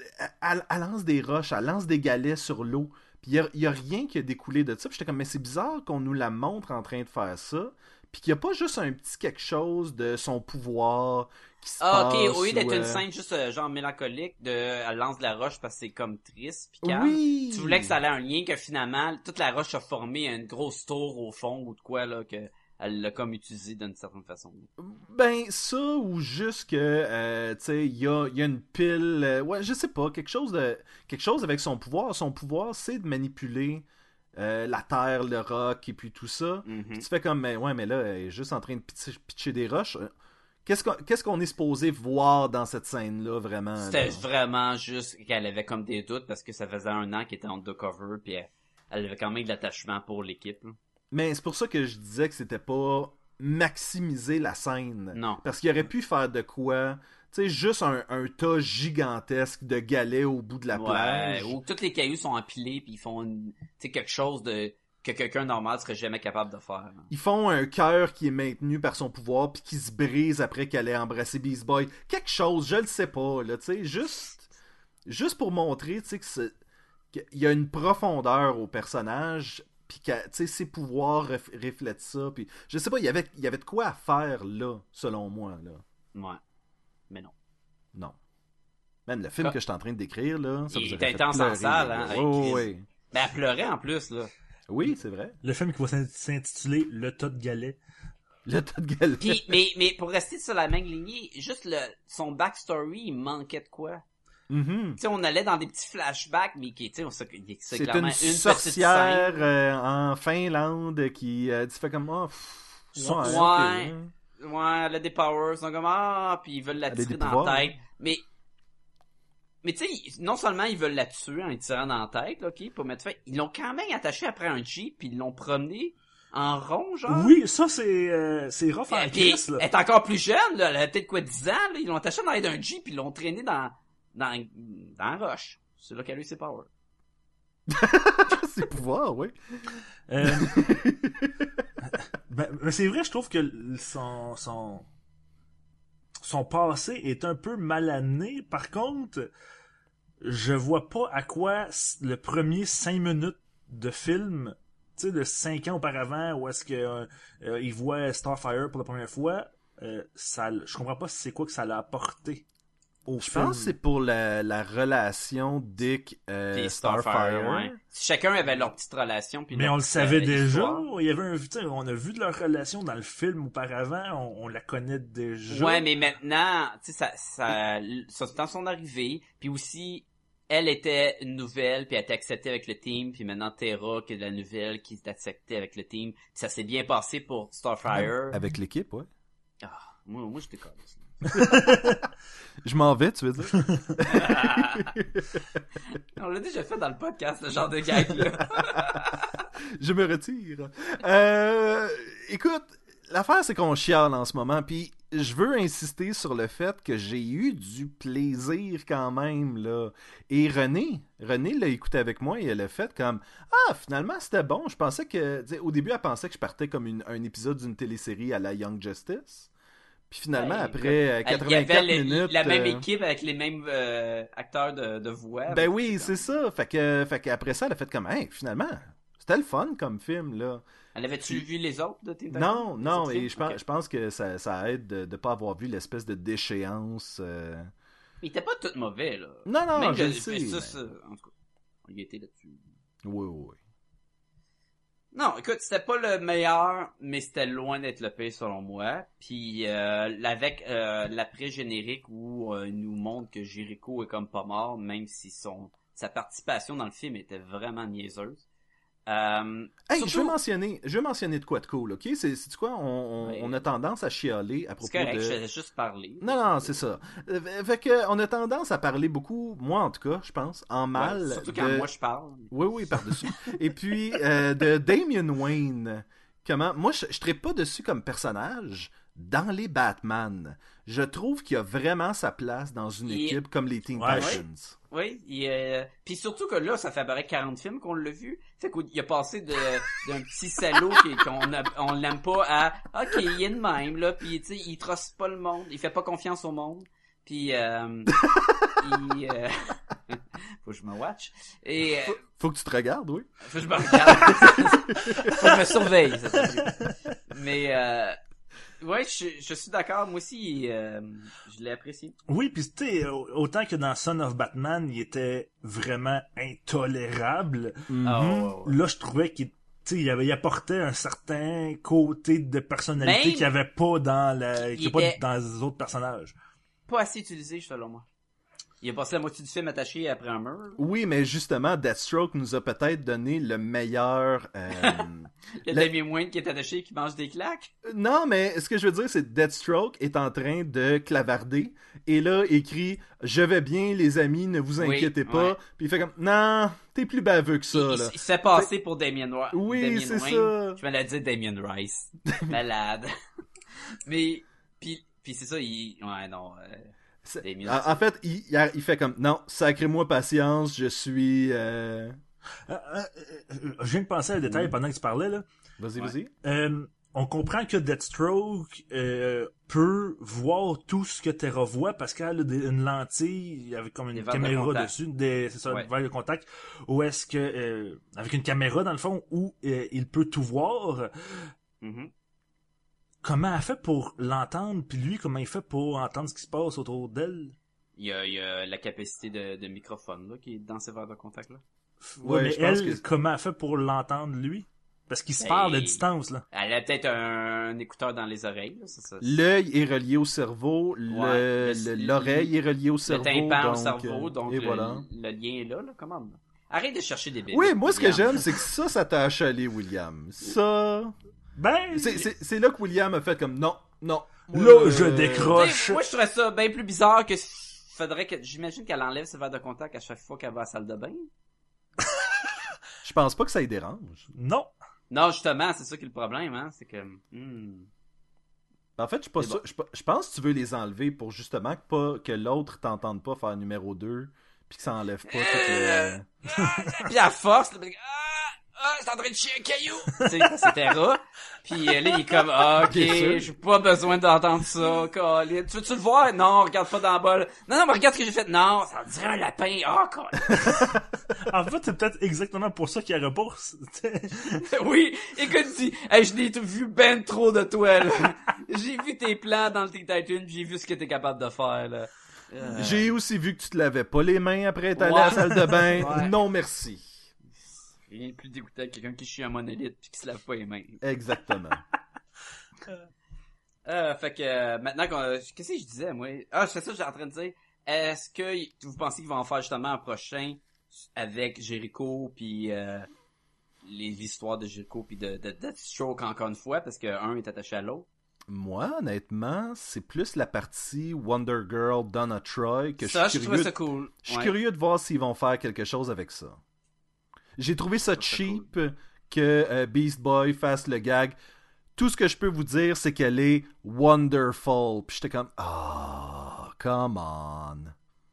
Speaker 2: Elle, elle lance des roches, elle lance des galets sur l'eau. Puis il n'y a, rien qui a découlé de ça. Puis j'étais comme, mais c'est bizarre qu'on nous la montre en train de faire ça. Puis qu'il n'y a pas juste un petit quelque chose de son pouvoir qui se
Speaker 3: Ah,
Speaker 2: passe.
Speaker 3: ok, au lieu d'être une
Speaker 2: euh,
Speaker 3: scène juste euh, genre mélancolique, de, elle lance de la roche parce que c'est comme triste pis calme.
Speaker 2: Oui!
Speaker 3: Tu voulais que ça ait un lien que finalement, toute la roche a formé une grosse tour au fond ou de quoi, là, que elle l'a comme utilisé d'une certaine façon.
Speaker 2: Ben, ça, ou juste que, euh, tu sais, il y a, y a une pile. euh, ouais, je sais pas, quelque chose de. Quelque chose avec son pouvoir. Son pouvoir, c'est de manipuler euh, la terre, le roc, et puis tout ça.
Speaker 3: Mhm.
Speaker 2: Puis tu fais comme, mais ouais, mais là, elle est juste en train de pitcher, pitcher des roches. Qu'est-ce qu'on est supposé voir dans cette scène-là, vraiment?
Speaker 3: C'était vraiment juste qu'elle avait comme des doutes parce que ça faisait un an qu'elle était undercover puis elle, elle avait quand même de l'attachement pour l'équipe.
Speaker 2: Mais c'est pour ça que je disais que c'était pas maximiser la scène.
Speaker 3: Non.
Speaker 2: Parce qu'il aurait pu faire de quoi? Tu sais, juste un, un tas gigantesque de galets au bout de la
Speaker 3: Ouais,
Speaker 2: plage.
Speaker 3: Ou tous les cailloux sont empilés puis ils font une- quelque chose de que quelqu'un normal serait jamais capable de faire.
Speaker 2: Ils font un cœur qui est maintenu par son pouvoir puis qui se brise après qu'elle ait embrassé Beast Boy. Quelque chose, je le sais pas, là, tu sais, juste, juste pour montrer, tu sais, que c'est- qu'il y a une profondeur au personnage puis que, tu sais, ses pouvoirs ref- reflètent ça puis je sais pas, il y avait, il y avait de quoi à faire là, selon moi, là.
Speaker 3: Ouais. Mais non.
Speaker 2: Non. Même le film
Speaker 3: Ah.
Speaker 2: que je suis en train de décrire, là, ça
Speaker 3: Il
Speaker 2: vous
Speaker 3: était intense en salle,
Speaker 2: là.
Speaker 3: hein, avec
Speaker 2: Oh, oui.
Speaker 3: Ben elle pleurait en plus là.
Speaker 2: Oui, c'est vrai.
Speaker 1: Le film qui va s'in- s'intituler Le tas de galets.
Speaker 2: Le tas de galets.
Speaker 3: Puis mais mais pour rester sur la même lignée, juste le son backstory, il manquait de quoi? Tu sais, on allait dans des petits flashbacks, mais qui, tu sais, on sait que c'est clairement
Speaker 2: une sorcière euh, en Finlande qui euh, tu fais comme oh, pff,
Speaker 3: Ouais.
Speaker 2: ouais, ok,
Speaker 3: Ouais.
Speaker 2: hein.
Speaker 3: Ouais, elle a des powers, ils sont comme ah, puis ils veulent la tirer dans
Speaker 2: pouvoirs,
Speaker 3: la tête.
Speaker 2: hein.
Speaker 3: Mais mais tu sais, non seulement ils veulent la tuer en lui tirant dans la tête, là, ok, pour mettre fin, ils l'ont quand même attachée après un jeep, puis ils l'ont promené en rond, genre.
Speaker 1: Oui, ça c'est euh, c'est rough en Chris, là.
Speaker 3: elle est encore plus jeune, là, elle a peut-être quoi 10 ans, là, ils l'ont attachée dans l'aide d'un jeep, puis ils l'ont traîné dans dans dans la roche. C'est là qu'elle a eu ses powers.
Speaker 2: ses pouvoirs, oui.
Speaker 1: Euh, ben, ben, c'est vrai, je trouve que son, son, son passé est un peu mal amené. Par contre, je vois pas à quoi le premier cinq minutes de film, tu sais, de cinq ans auparavant, où est-ce que euh, euh, il voit Starfire pour la première fois, euh, ça, je comprends pas c'est quoi que ça l'a apporté au
Speaker 2: Je
Speaker 1: film.
Speaker 2: pense que c'est pour la, la relation Dick euh,
Speaker 3: Puis
Speaker 2: Starfire.
Speaker 3: ouais. Si chacun avait leur petite relation, puis
Speaker 1: Mais on le savait déjà. Il y avait un, on a vu de leur relation dans le film auparavant. On, on la connaît déjà.
Speaker 3: Ouais, mais maintenant, tu sais, ça, ça, ça, dans son arrivée, puis aussi, elle était une nouvelle, puis elle était acceptée avec le team, puis maintenant Terra, qui est de la nouvelle, qui est acceptée avec le team. Puis ça s'est bien passé pour Starfire.
Speaker 2: Avec l'équipe, ouais.
Speaker 3: Ah, moi, moi, je déconne.
Speaker 2: Je m'en vais, tu veux dire?
Speaker 3: On l'a déjà fait dans le podcast, ce genre de gag, là.
Speaker 2: je me retire. Euh, écoute, l'affaire c'est qu'on chiale en ce moment, puis je veux insister sur le fait que j'ai eu du plaisir quand même là. Et René, René l'a écouté avec moi et elle a fait comme ah finalement c'était bon. Je pensais que au début elle pensait que je partais comme une- un épisode d'une télésérie à la Young Justice. Puis finalement
Speaker 3: Ben,
Speaker 2: après euh,
Speaker 3: Il y
Speaker 2: 84
Speaker 3: avait le-
Speaker 2: minutes.
Speaker 3: la même
Speaker 2: euh,
Speaker 3: équipe avec les mêmes euh, acteurs de, voix.
Speaker 2: Ben oui, c'est ça. Fait que, fait qu'après ça, elle a fait comme, hey, finalement, c'était le fun comme film, là.
Speaker 3: Elle avait-tu vu les autres de Titans?
Speaker 2: Non, non, et je pense, je pense que ça, ça aide de ne pas avoir vu l'espèce de déchéance. euh.
Speaker 3: Il était pas tout mauvais, là.
Speaker 2: Non, non, je le sais.
Speaker 3: il était là-dessus.
Speaker 2: Oui, oui, oui.
Speaker 3: Non, écoute, c'était pas le meilleur, mais c'était loin d'être le pire selon moi. Puis euh, avec euh, l'après-générique où euh, il nous montre que Jericho est comme pas mort, même si son sa participation dans le film était vraiment niaiseuse. Euh,
Speaker 2: Hey,
Speaker 3: surtout-
Speaker 2: je veux mentionner, je veux mentionner de quoi de cool, ok? C'est, quoi? On, on,
Speaker 3: Oui.
Speaker 2: on a tendance à chialer à
Speaker 3: c'est
Speaker 2: propos
Speaker 3: correct,
Speaker 2: de.
Speaker 3: je juste parler.
Speaker 2: Non, non, c'est ça. Euh, Fait que, on a tendance à parler beaucoup, moi en tout cas, je pense, en
Speaker 3: Ouais,
Speaker 2: mal.
Speaker 3: surtout quand
Speaker 2: de-
Speaker 3: moi je parle.
Speaker 2: Oui, oui, par-dessus. Et puis, euh, de Damien Wayne. Comment? Moi, je ne pas dessus comme personnage dans les Batman. Je trouve qu'il a vraiment sa place dans une
Speaker 3: Il-
Speaker 2: équipe comme les Teen
Speaker 1: Ouais.
Speaker 2: Titans.
Speaker 3: Oui, il, euh, puis surtout que là, ça fait à peu près 40 films qu'on l'a vu. Fait qu'il a passé de d'un petit salaud qu'on on l'aime pas à OK, il est de même là, puis tu sais, il trosse pas le monde, il fait pas confiance au monde. Puis euh, il euh, faut que je me watch et euh,
Speaker 2: Faut que tu te regardes, oui.
Speaker 3: faut que je me regarde. faut que je me surveille. ça. Mais euh, ouais, je, je suis d'accord, moi aussi euh, je l'ai apprécié.
Speaker 1: Oui, puis tu sais, au- autant que dans Son of Batman, il était vraiment intolérable.
Speaker 3: Ah, ouais, ouais, ouais.
Speaker 1: Là, je trouvais qu'il tu sais, il avait il apportait un certain côté de personnalité qu'il n'y avait pas dans la, qu'il y a
Speaker 3: Il
Speaker 1: pas
Speaker 3: était-
Speaker 1: dans les autres personnages.
Speaker 3: Pas assez utilisé selon moi. Il a passé la moitié du film attaché après un mur.
Speaker 2: Oui, mais justement, Deathstroke nous a peut-être donné le meilleur. euh, Le-
Speaker 3: Damien Wayne qui est attaché et qui mange des claques.
Speaker 2: Non, mais ce que je veux dire, c'est que Deathstroke est en train de clavarder et là écrit Je vais bien, les amis, ne vous
Speaker 3: Oui,
Speaker 2: inquiétez pas.
Speaker 3: ouais.
Speaker 2: Puis il fait comme Non, t'es plus baveux que ça,
Speaker 3: il,
Speaker 2: là.
Speaker 3: il se fait passer pour Damien, Wa-
Speaker 2: Oui,
Speaker 3: Damien
Speaker 2: c'est
Speaker 3: Wayne.
Speaker 2: ça.
Speaker 3: Je me l'ai dit Damien Rice. Malade. Mais, puis, puis c'est ça, il... Ouais, non. euh,
Speaker 2: en, en fait, il, il a- il fait comme Non, sacrez-moi patience, je suis. euh,
Speaker 1: Euh, euh, euh, je viens de penser à un détail
Speaker 2: Oui.
Speaker 1: pendant que tu parlais, là.
Speaker 2: Vas-y,
Speaker 3: Ouais.
Speaker 2: vas-y.
Speaker 1: Euh, on comprend que Deathstroke euh, peut voir tout ce que Terra voit parce qu'elle a une lentille avec comme une caméra dessus, des, c'est ça,
Speaker 3: Ouais.
Speaker 1: une verre de contact, où est-ce que euh, avec une caméra dans le fond où euh, il peut tout voir.
Speaker 3: mhm.
Speaker 1: Comment elle fait pour l'entendre, puis lui comment il fait pour entendre ce qui se passe autour d'elle?
Speaker 3: Il, y a, il y a la capacité de, de microphone là, qui est dans ces verres de contact là.
Speaker 1: Ouais,
Speaker 2: Ouais,
Speaker 1: mais
Speaker 2: je pense
Speaker 1: elle,
Speaker 2: que-
Speaker 1: comment elle fait pour l'entendre lui? Parce qu'ils se
Speaker 3: Ben,
Speaker 1: parlent à distance là.
Speaker 3: Elle a peut-être un, un écouteur dans les oreilles. Là, ça, ça,
Speaker 2: L'œil est relié au cerveau, le-
Speaker 3: Ouais,
Speaker 2: le-
Speaker 3: le-
Speaker 2: l'oreille est reliée au
Speaker 3: le
Speaker 2: cerveau.
Speaker 3: tympan au
Speaker 2: donc,
Speaker 3: cerveau,
Speaker 2: euh,
Speaker 3: donc
Speaker 2: et
Speaker 3: le,
Speaker 2: voilà.
Speaker 3: le lien est là, là. Comment Arrête de chercher des bébés.
Speaker 2: Oui, moi ce que
Speaker 3: William.
Speaker 2: j'aime, c'est que ça, ça t'a achalé, William. Ça.
Speaker 1: Ben,
Speaker 2: C'est- là que William a fait comme non, non. Moi,
Speaker 1: Là,
Speaker 2: euh,
Speaker 1: je décroche.
Speaker 3: Moi, je trouverais ça bien plus bizarre que faudrait que j'imagine qu'elle enlève ses verres de contact à chaque fois qu'elle va à la salle de bain.
Speaker 2: Je pense pas que ça y dérange.
Speaker 1: non.
Speaker 3: Non, justement, c'est ça qui est le problème, hein, c'est que hmm.
Speaker 2: En fait, je suis pas sûr- je, je pense que tu veux les enlever pour justement que, pas, que l'autre t'entende pas faire numéro 2 puis que ça enlève pas tout
Speaker 3: Euh,
Speaker 2: le...
Speaker 3: puis à force, là, ah, c'est en train de chier un caillou, sais, etc. Puis euh, là, il est comme, ah, ok, j'ai pas besoin d'entendre ça, Colin. Tu veux-tu le voir? Non, regarde pas dans le bol. Non, non, mais regarde ce que j'ai fait. Non, ça dirait un lapin. Ah, Colin.
Speaker 1: En fait, c'est peut-être exactement pour ça qu'il y a repousse.
Speaker 3: oui, écoute, dis, hey, je l'ai tout vu ben trop de toi, là. J'ai vu tes plans dans le Teen Titan, pis j'ai vu ce que t'es capable de faire, là. Euh,
Speaker 2: J'ai aussi vu que tu te lavais pas les mains après être allé
Speaker 3: Ouais.
Speaker 2: à la salle de bain.
Speaker 3: Ouais.
Speaker 2: Non, merci.
Speaker 3: Rien de plus dégoûtant que quelqu'un qui chie un monolithe pis qui se lave pas les mains.
Speaker 2: Exactement.
Speaker 3: Euh, fait que, euh, maintenant qu'on, qu'est-ce que je disais, moi? Ah, c'est ça que j'étais en train de dire. Est-ce que vous pensez qu'ils vont en faire justement un prochain avec Jericho puis euh, les histoires de Jericho puis de, de Deathstroke encore une fois parce que un est attaché à l'autre?
Speaker 2: Moi, honnêtement, c'est plus la partie Wonder Girl Donna Troy que
Speaker 3: ça,
Speaker 2: je
Speaker 3: je
Speaker 2: suis
Speaker 3: trouvais
Speaker 2: curieux.
Speaker 3: cool.
Speaker 2: Je suis
Speaker 3: Ouais.
Speaker 2: curieux de voir s'ils vont faire quelque chose avec ça. J'ai trouvé ça cheap que euh, Beast Boy fasse le gag. tout ce que je peux vous dire, c'est qu'elle est wonderful. Puis j'étais comme, ah, come on.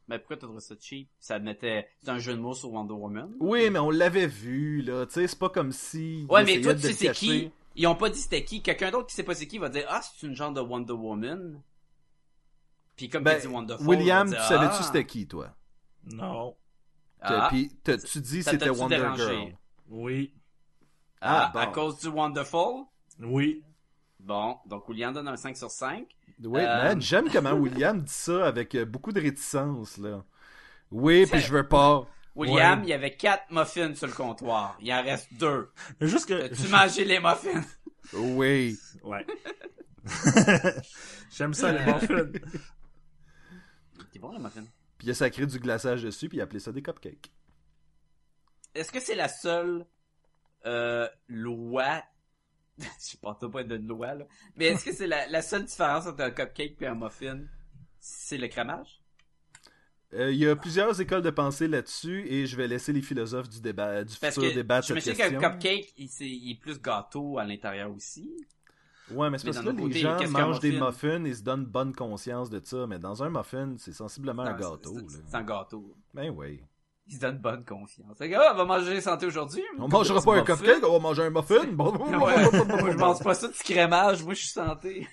Speaker 3: Mais pourquoi t'as trouvé ça cheap? Ça mettait, c'est un jeu de mots sur Wonder Woman?
Speaker 2: Oui, mais on l'avait vu, là. Tu sais, c'est pas comme si.
Speaker 3: Ouais, mais toi, tu sais c'est qui? Ils ont pas dit c'était qui. Quelqu'un d'autre qui sait pas c'est qui va dire, ah, c'est une genre de Wonder Woman. Puis comme
Speaker 2: Ben,
Speaker 3: tu dis Wonderful,
Speaker 2: William,
Speaker 3: va
Speaker 2: tu
Speaker 3: dire,
Speaker 2: savais-tu
Speaker 3: ah,
Speaker 2: c'était qui, toi?
Speaker 1: Non.
Speaker 3: Ah,
Speaker 2: Puis dit
Speaker 3: ça
Speaker 2: c'était Wonder
Speaker 3: dérangé?
Speaker 2: Girl?
Speaker 1: Oui.
Speaker 3: ah,
Speaker 2: Ah,
Speaker 3: à
Speaker 2: bon.
Speaker 3: cause du Wonderful?
Speaker 1: Oui.
Speaker 3: Bon, donc William donne un 5 sur 5.
Speaker 2: Oui,
Speaker 3: Euh,
Speaker 2: man, j'aime comment William dit ça avec euh, beaucoup de réticence, là. Oui, puis je veux pas.
Speaker 3: William,
Speaker 1: Ouais.
Speaker 3: il y avait 4 muffins sur le comptoir. Il en reste 2.
Speaker 1: Mais juste que.
Speaker 3: Tu mangé les muffins?
Speaker 2: Oui.
Speaker 1: Ouais. J'aime ça, les muffins.
Speaker 3: C'est bon, les muffins.
Speaker 2: Puis il a sacré du glaçage dessus, puis il a appelé ça des cupcakes.
Speaker 3: Est-ce que c'est la seule euh, loi? Je sais pas, de loi, là. Mais est-ce que c'est la, la seule différence entre un cupcake et un muffin? C'est le crémage?
Speaker 2: Euh, Il y a plusieurs écoles de pensée là-dessus, et je vais laisser les philosophes du débat, du
Speaker 3: Parce
Speaker 2: futur
Speaker 3: que
Speaker 2: débattre
Speaker 3: je me qu'un cupcake, il, il est plus gâteau à l'intérieur aussi.
Speaker 2: Ouais, mais c'est parce que là, les
Speaker 3: côté,
Speaker 2: gens mangent des
Speaker 3: muffin?
Speaker 2: muffins et se donnent bonne conscience de ça, mais dans un muffin, c'est sensiblement un gâteau.
Speaker 3: c'est- un gâteau.
Speaker 2: Ben oui.
Speaker 3: Il se donne bonne confiance. Fait que, ah, on va manger santé aujourd'hui.
Speaker 2: On mangera pas un
Speaker 3: muffin.
Speaker 2: cupcake, on va manger un muffin. Bon.
Speaker 3: Moi, je mange pas ça de crémage. Moi, je suis santé.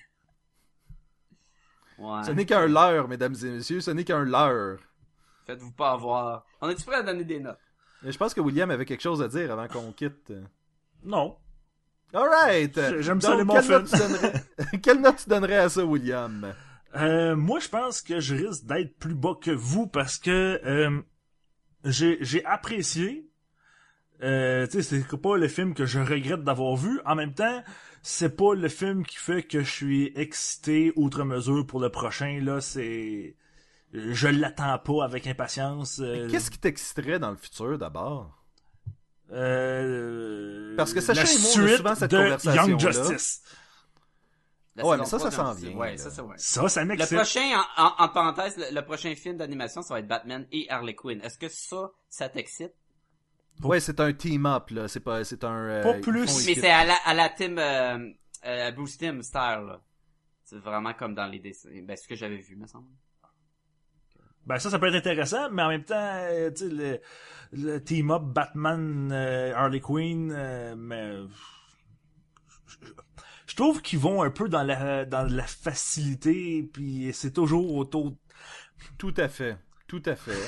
Speaker 3: Ouais.
Speaker 2: Ce n'est qu'un leurre, mesdames et messieurs, ce n'est qu'un leurre.
Speaker 3: Faites-vous pas avoir. On est-tu prêt à donner des notes?
Speaker 2: Mais je pense que William avait quelque chose à dire avant qu'on quitte.
Speaker 1: Non.
Speaker 2: Alright!
Speaker 1: J'aime ça, les
Speaker 2: quelle note,
Speaker 1: muffins.
Speaker 2: tu donnerais... quelle note tu donnerais à ça, William?
Speaker 1: Euh, moi, je pense que je risque d'être plus bas que vous parce que euh, j'ai j'ai apprécié. Euh, tu sais, c'est pas le film que je regrette d'avoir vu. En même temps, c'est pas le film qui fait que je suis excité outre mesure pour le prochain. Là, c'est je l'attends pas avec impatience. euh,
Speaker 2: Qu'est-ce qui t'exciterait dans le futur, d'abord?
Speaker 1: Euh,
Speaker 2: Parce que sachez,
Speaker 1: la
Speaker 2: moi, on a souvent cette
Speaker 1: de
Speaker 2: conversation-là.
Speaker 1: Young Justice.
Speaker 3: La
Speaker 2: Ouais, mais ça, ça
Speaker 3: 3
Speaker 2: s'en vient,
Speaker 3: Ouais,
Speaker 2: là.
Speaker 3: ça, ça, ouais.
Speaker 1: Ça, ça
Speaker 3: Le
Speaker 1: m'excite.
Speaker 3: prochain, en, en, en parenthèse, le, le prochain film d'animation, ça va être Batman et Harley Quinn. Est-ce que ça, ça t'excite?
Speaker 2: Ouais, c'est un team-up, là. C'est pas, c'est un... euh,
Speaker 1: Pas plus.
Speaker 3: Mais c'est à la, à la team, euh, euh, Bruce Timm style, là. C'est vraiment comme dans les dessins. Ben, ce que j'avais vu, me semble.
Speaker 1: Ben ça, ça peut être intéressant, mais en même temps, euh, tu sais, le, le team-up Batman, euh, Harley Quinn, euh, mais je, trouve qu'ils vont un peu dans la dans la facilité, puis c'est toujours autour.
Speaker 2: Tout à fait. Tout à fait.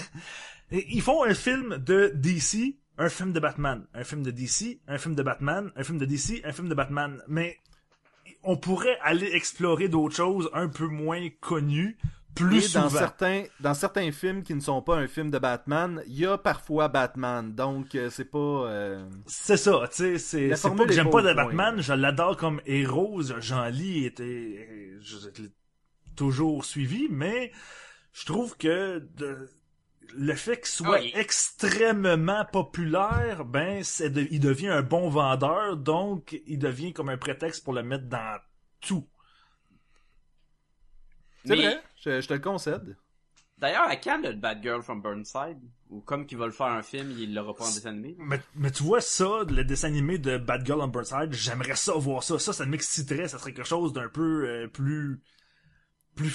Speaker 1: Ils font un film de DC, un film de Batman, un film de DC, un film de Batman, un film de DC, un film de Batman, mais on pourrait aller explorer d'autres choses un peu moins connues, plus
Speaker 2: Et dans
Speaker 1: souvent.
Speaker 2: certains, dans certains films qui ne sont pas un film de Batman, il y a parfois Batman. Donc, euh, c'est pas... euh,
Speaker 1: C'est ça, tu sais, c'est c'est pas que j'aime
Speaker 2: pas
Speaker 1: de Batman, je l'adore comme héros, j'en lis était je l'ai toujours suivi, mais je trouve que de- le fait qu'il soit
Speaker 3: Ah,
Speaker 1: extrêmement populaire, ben c'est de- il devient un bon vendeur, donc il devient comme un prétexte pour le mettre dans tout.
Speaker 2: C'est
Speaker 3: Mais-
Speaker 2: vrai, je, je te le concède.
Speaker 3: D'ailleurs, à quand le Bad Girl from Burnside? Ou comme qu'ils veulent faire un film, il l'aura pas en dessin animé?
Speaker 1: Mais, mais tu vois ça, le dessin animé de Bad Girl on Burnside, j'aimerais ça voir ça. Ça, ça m'exciterait, ça serait quelque chose d'un peu euh, plus plus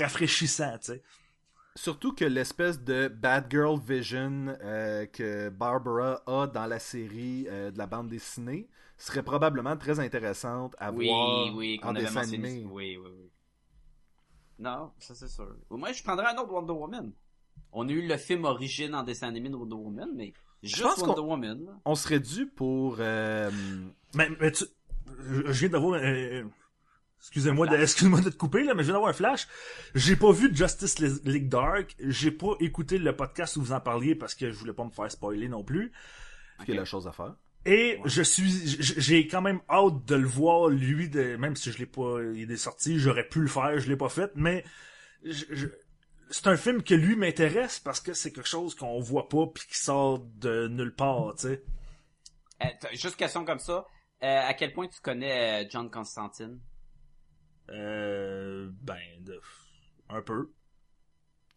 Speaker 1: rafraîchissant, tu sais.
Speaker 2: Surtout que l'espèce de Bad Girl Vision euh, que Barbara a dans la série euh, de la bande dessinée serait probablement très intéressante à
Speaker 3: Oui,
Speaker 2: voir
Speaker 3: oui,
Speaker 2: en dessin animé.
Speaker 3: Oui, oui, oui. Non, ça c'est sûr. Moi, je prendrais un autre Wonder Woman. On a eu le film origine en dessin animé de Wonder Woman, mais juste
Speaker 2: pense
Speaker 3: Wonder Woman. là.
Speaker 2: On serait dû pour... euh,
Speaker 1: Mais, mais tu... Je je viens d'avoir... euh, Excusez-moi de, excuse-moi de te couper, là, mais je viens d'avoir un flash. J'ai pas vu Justice League Dark. J'ai pas écouté le podcast où vous en parliez parce que je voulais pas me faire spoiler non plus.
Speaker 2: ce qui est la chose à faire.
Speaker 1: Et je suis, j'ai quand même hâte de le voir, lui, de, même si je l'ai pas, il est sorti, j'aurais pu le faire, je l'ai pas fait, mais je- je- c'est un film que lui m'intéresse parce que c'est quelque chose qu'on voit pas puis qui sort de nulle part, tu sais.
Speaker 3: Euh, juste question comme ça. Euh, à quel point tu connais euh, John Constantine?
Speaker 1: Euh, ben, de, un peu.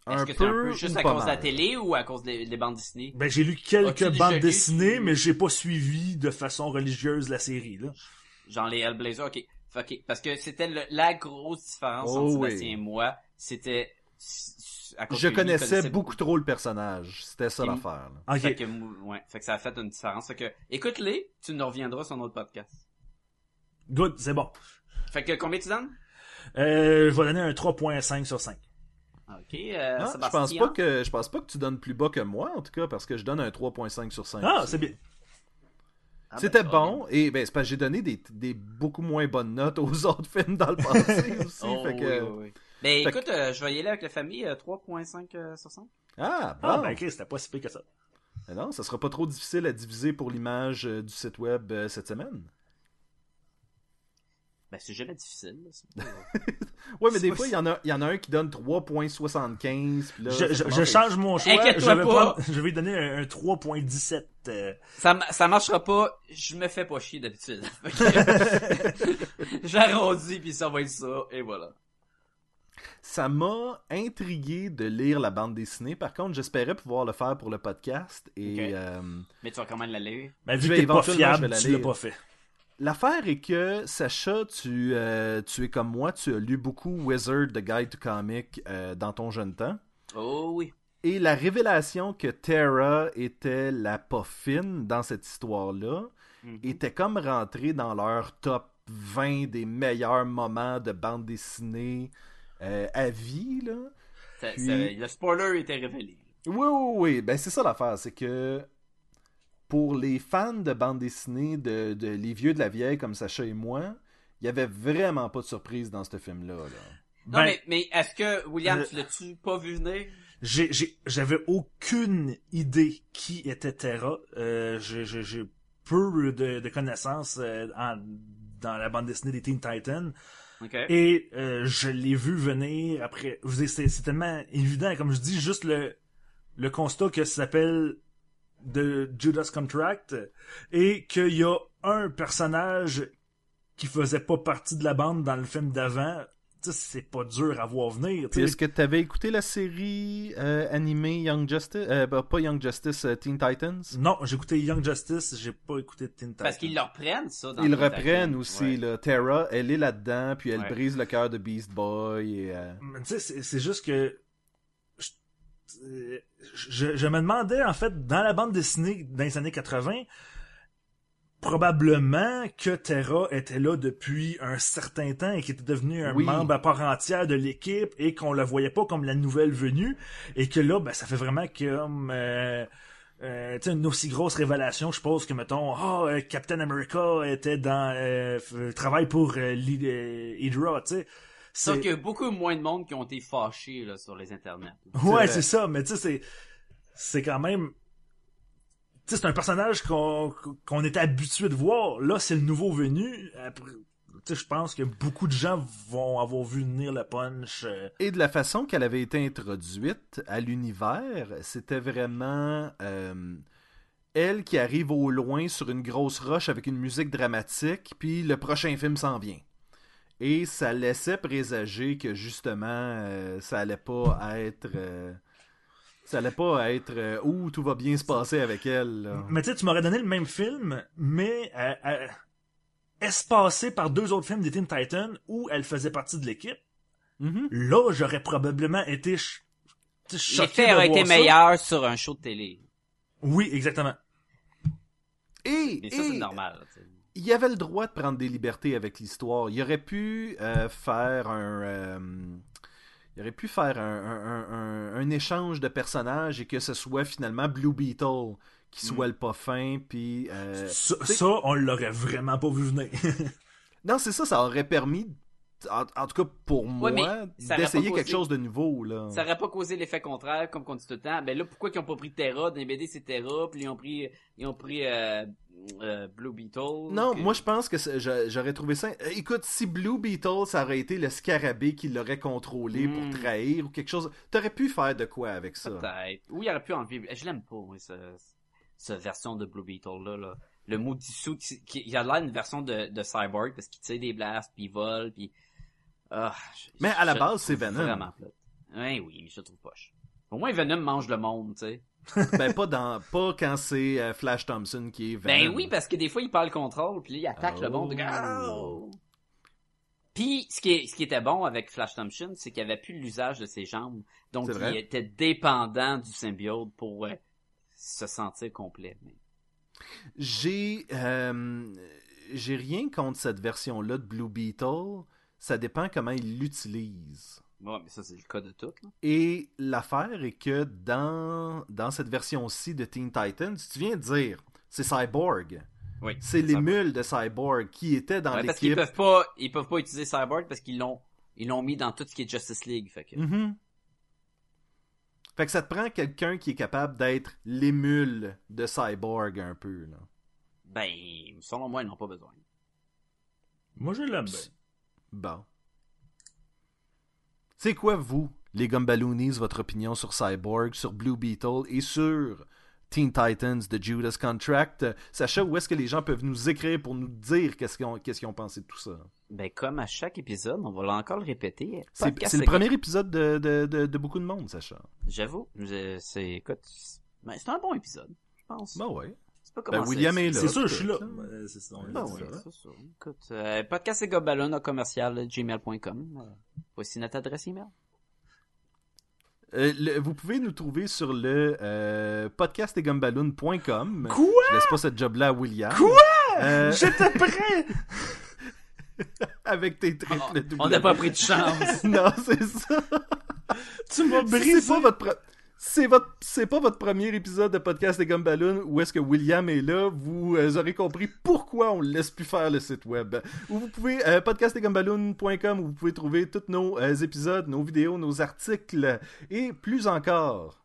Speaker 3: Est-ce
Speaker 2: Un
Speaker 3: que c'est un peu juste à cause de la télé ou à cause des, des bandes Disney?
Speaker 1: Ben, j'ai lu quelques bandes dessinées, mais j'ai pas suivi de façon religieuse la série, là.
Speaker 3: Genre les Hellblazer, ok. Parce que c'était le- la grosse différence
Speaker 2: Oh
Speaker 3: entre
Speaker 2: oui.
Speaker 3: Sébastien et moi. C'était...
Speaker 2: Je
Speaker 3: lui
Speaker 2: connaissais beaucoup trop le personnage. C'était ça l'affaire. là.
Speaker 1: Ok.
Speaker 3: Fait que, ouais, fait que ça a fait une différence. Fait que, écoute-les, tu nous reviendras sur notre podcast.
Speaker 1: Good, c'est bon.
Speaker 3: Fait que, combien tu donnes?
Speaker 1: Euh, je vais donner un 3.5 sur 5.
Speaker 3: Ok, euh,
Speaker 2: je pense pas que je pense pas que tu donnes plus bas que moi en tout cas parce que je donne un 3.5 sur 5.
Speaker 1: Ah, c'est bien.
Speaker 3: Ah, ben,
Speaker 2: C'était bon et ben c'est parce que j'ai donné des, des beaucoup moins bonnes notes aux autres films dans le passé aussi
Speaker 3: Oh,
Speaker 2: fait que
Speaker 3: oui, oui, oui. Ben
Speaker 2: Fait
Speaker 3: écoute, euh, je vais y aller avec la famille, euh, 3.5 euh, sur 5.
Speaker 2: ah bon
Speaker 1: Ah, ben, ok, c'était pas si pire que ça.
Speaker 2: Mais non ça sera pas trop difficile à diviser pour l'image euh, du site web euh, cette semaine
Speaker 3: Ben c'est jamais difficile. là, c'est pas-
Speaker 2: ouais mais des fois il y en a y en a un qui donne 3.75 puis là
Speaker 1: Je, je- je change mon choix. Je vais,
Speaker 3: pas.
Speaker 1: prendre- je vais donner un, un 3.17. euh,
Speaker 3: ça, ça marchera pas, je me fais pas chier d'habitude. J'arrondis puis ça va être ça, et voilà.
Speaker 2: Ça m'a intrigué de lire la bande dessinée. Par contre, j'espérais pouvoir le faire pour le podcast. Et euh,
Speaker 3: Mais tu vas quand même la lire.
Speaker 1: Ben,
Speaker 2: Je
Speaker 1: vu
Speaker 2: vais
Speaker 1: que t'es pas
Speaker 2: je vais
Speaker 1: fiable,
Speaker 2: la
Speaker 1: tu l'as pas fait.
Speaker 2: L'affaire est que, Sacha, tu, euh, tu es comme moi, tu as lu beaucoup Wizard, The Guide to Comic euh, dans ton jeune temps.
Speaker 3: Oh oui.
Speaker 2: Et la révélation que Terra était la pas fine dans cette histoire-là
Speaker 3: Mhm.
Speaker 2: était comme rentrée dans leur top 20 des meilleurs moments de bande dessinée euh, à vie, là.
Speaker 3: Ça-
Speaker 2: Puis-
Speaker 3: ça- le spoiler était révélé.
Speaker 2: Oui, oui, oui. Ben, c'est ça l'affaire. C'est que pour les fans de bande dessinée, de, de les vieux de la vieille comme Sacha et moi, il y avait vraiment pas de surprise dans ce film-là. là.
Speaker 3: Non,
Speaker 1: Ben,
Speaker 3: mais, mais est-ce que, William,
Speaker 1: euh,
Speaker 3: tu l'as-tu pas vu venir?
Speaker 1: j'ai, j'ai, j'avais aucune idée qui était Terra. Euh, j'ai, j'ai, j'ai peu de, de connaissances euh, en- dans la bande dessinée des Teen Titans.
Speaker 3: Ok.
Speaker 1: Et euh, je l'ai vu venir après. Je vous dis, C'est, c'est tellement évident, comme je dis, juste le, le constat que ça s'appelle de Judas Contract et qu'il y a un personnage qui faisait pas partie de la bande dans le film d'avant. Tu sais, c'est pas dur à voir venir.
Speaker 2: Est-ce que tu avais écouté la série euh, animée Young Justice euh, bah, Pas Young Justice, euh, Teen Titans?
Speaker 1: Non, j'ai écouté Young Justice, j'ai pas écouté Teen Titans.
Speaker 3: Parce qu'ils le reprennent, ça, dans
Speaker 2: Ils le reprennent
Speaker 3: Titans.
Speaker 2: aussi.
Speaker 3: Ouais.
Speaker 2: là. Terra, elle est là-dedans, puis elle
Speaker 3: Ouais.
Speaker 2: brise le cœur de Beast Boy. Et, euh,
Speaker 1: Mais Tu sais, c'est- c'est juste que je, je me demandais en fait dans la bande dessinée dans les années 80 probablement que Terra était là depuis un certain temps et qu'il était devenu un
Speaker 2: Oui.
Speaker 1: membre à part entière de l'équipe et qu'on le voyait pas comme la nouvelle venue et que là ben ça fait vraiment comme euh, euh, tu sais, une aussi grosse révélation, je suppose que mettons, oh, euh, Captain America était dans euh, travaille pour euh, euh, Hydra, tu sais.
Speaker 3: Sauf
Speaker 1: C'est-
Speaker 3: qu'il y a beaucoup moins de monde qui ont été fâchés là, sur les internets.
Speaker 1: Ouais, c'est ça, mais tu sais, c'est, c'est quand même, tu sais, c'est un personnage qu'on, qu'on était habitué de voir. Là, c'est le nouveau venu. Après, tu sais, je pense que beaucoup de gens vont avoir vu venir le punch. euh,
Speaker 2: Et de la façon qu'elle avait été introduite à l'univers, c'était vraiment euh, elle qui arrive au loin sur une grosse roche avec une musique dramatique, puis le prochain film s'en vient. Et ça laissait présager que justement, euh, ça allait pas être. euh, ça allait pas être euh, ouh, tout va bien se passer avec elle. là.
Speaker 1: Mais tu sais, tu m'aurais donné le même film, mais euh, euh, espacé par deux autres films des Teen Titans où elle faisait partie de l'équipe.
Speaker 2: Mhm.
Speaker 1: Là, j'aurais probablement été ch-
Speaker 3: L'effet aurait été
Speaker 1: ça.
Speaker 3: meilleur sur un show de télé.
Speaker 1: Oui, exactement.
Speaker 2: Et,
Speaker 3: Mais ça, c'est normal. tu sais.
Speaker 2: Il avait le droit de prendre des libertés avec l'histoire. Il aurait pu euh, faire un. euh, il aurait pu faire un, un- un- un- un échange de personnages et que ce soit finalement Blue Beetle qui soit le pas fin, puis. euh,
Speaker 1: Ça, ça, on l'aurait vraiment pas vu venir.
Speaker 2: Non, c'est ça, ça aurait permis, en, en tout cas pour moi,
Speaker 3: ça aurait
Speaker 2: d'essayer quelque chose de nouveau. Là.
Speaker 3: Ça aurait pas causé l'effet contraire, comme qu'on dit tout le temps. Ben là, pourquoi ils ont pas pris Terra? Dans les BD, c'est Terra, puis ils ont pris, ils ont pris euh, euh, Blue Beetle.
Speaker 2: Non,
Speaker 3: que-
Speaker 2: moi je pense que j'aurais trouvé ça. euh, Écoute, si Blue Beetle, ça aurait été le scarabée qui l'aurait contrôlé
Speaker 3: Hmm.
Speaker 2: pour trahir ou quelque chose, t'aurais pu faire de quoi avec ça?
Speaker 3: Peut-être. Ou il aurait pu enlever. Je l'aime pas, oui, ce, cette version de Blue Beetle là. là. Le mot dissous, qui, il a l'air d'une version de, de Cyborg parce qu'il tire des blasts, puis il vole, puis. Ah, je-
Speaker 2: Mais à la base, c'est Venom.
Speaker 3: Vraiment. Ouais, oui, mais je trouve poche. Au moins, Venom mange le monde, tu sais.
Speaker 2: ben, pas, dans, pas quand c'est euh, Flash Thompson qui est
Speaker 3: Ben
Speaker 2: Venom.
Speaker 3: oui, parce que des fois, il perd le contrôle, puis là, il attaque le monde.
Speaker 2: Oh.
Speaker 3: Puis, ce qui, est- ce qui était bon avec Flash Thompson, c'est qu'il avait plus l'usage de ses jambes. Donc, il
Speaker 2: vrai?
Speaker 3: était dépendant du symbiote pour euh, se sentir complet. Mais-
Speaker 2: J'ai euh, j'ai rien contre cette version-là de Blue Beetle. Ça dépend comment il l'utilise.
Speaker 3: Ouais, mais ça, c'est le cas de tout. là.
Speaker 2: Et l'affaire est que dans, dans cette version-ci de Teen Titans, tu viens de dire, c'est Cyborg.
Speaker 3: Oui.
Speaker 2: C'est l'émule de Cyborg qui était dans
Speaker 3: Ouais, parce qu'ils
Speaker 2: l'équipe.
Speaker 3: peuvent pas, ils peuvent pas utiliser Cyborg parce qu'ils l'ont, ils l'ont mis dans tout ce qui est Justice League. Fait que,
Speaker 2: Mhm. Fait que ça te prend quelqu'un qui est capable d'être l'émule de Cyborg un peu. Là.
Speaker 3: ben, selon moi, ils n'ont pas besoin.
Speaker 1: Moi, je l'aime bien.
Speaker 2: Bon. C'est quoi, vous, les Gumballoonies, votre opinion sur Cyborg, sur Blue Beetle et sur Teen Titans de Judas Contract? Sacha, où est-ce que les gens peuvent nous écrire pour nous dire qu'est-ce qu'ils ont, pensé de tout ça?
Speaker 3: Ben, comme à chaque épisode, on va encore le répéter.
Speaker 2: C'est, le premier épisode de, de, de, de beaucoup de monde, Sacha.
Speaker 3: J'avoue, je- c'est, écoute, c'est ben, c'est un bon épisode, je pense.
Speaker 2: Ben ouais. Ben, William est là.
Speaker 1: C'est sûr, je suis là.
Speaker 2: peut-être,
Speaker 1: Ouais, c'est ça, on
Speaker 2: Ben ouais.
Speaker 1: ça.
Speaker 3: C'est ça. Écoute, euh, podcast et gobelin à commercial gmail.com. Euh, voici notre adresse email.
Speaker 2: Euh, le- vous pouvez nous trouver sur le euh, podcastetgumballoon.com.
Speaker 1: Quoi?
Speaker 2: Je laisse pas cette job-là à William.
Speaker 1: Quoi?
Speaker 2: Euh,
Speaker 1: J'étais prêt!
Speaker 2: avec tes triples
Speaker 3: Ah, On n'a pas pris de chance.
Speaker 2: non, c'est ça.
Speaker 1: Tu m'as
Speaker 2: Si
Speaker 1: brisé!
Speaker 2: c'est pas votre pre- c'est votre c'est pas votre premier épisode de podcast des Gumballoon où est-ce que William est là, vous euh, aurez compris pourquoi on laisse plus faire le site web. Où vous pouvez euh, podcastdesgumballoon.com où vous pouvez trouver tous nos euh, épisodes, nos vidéos, nos articles et plus encore.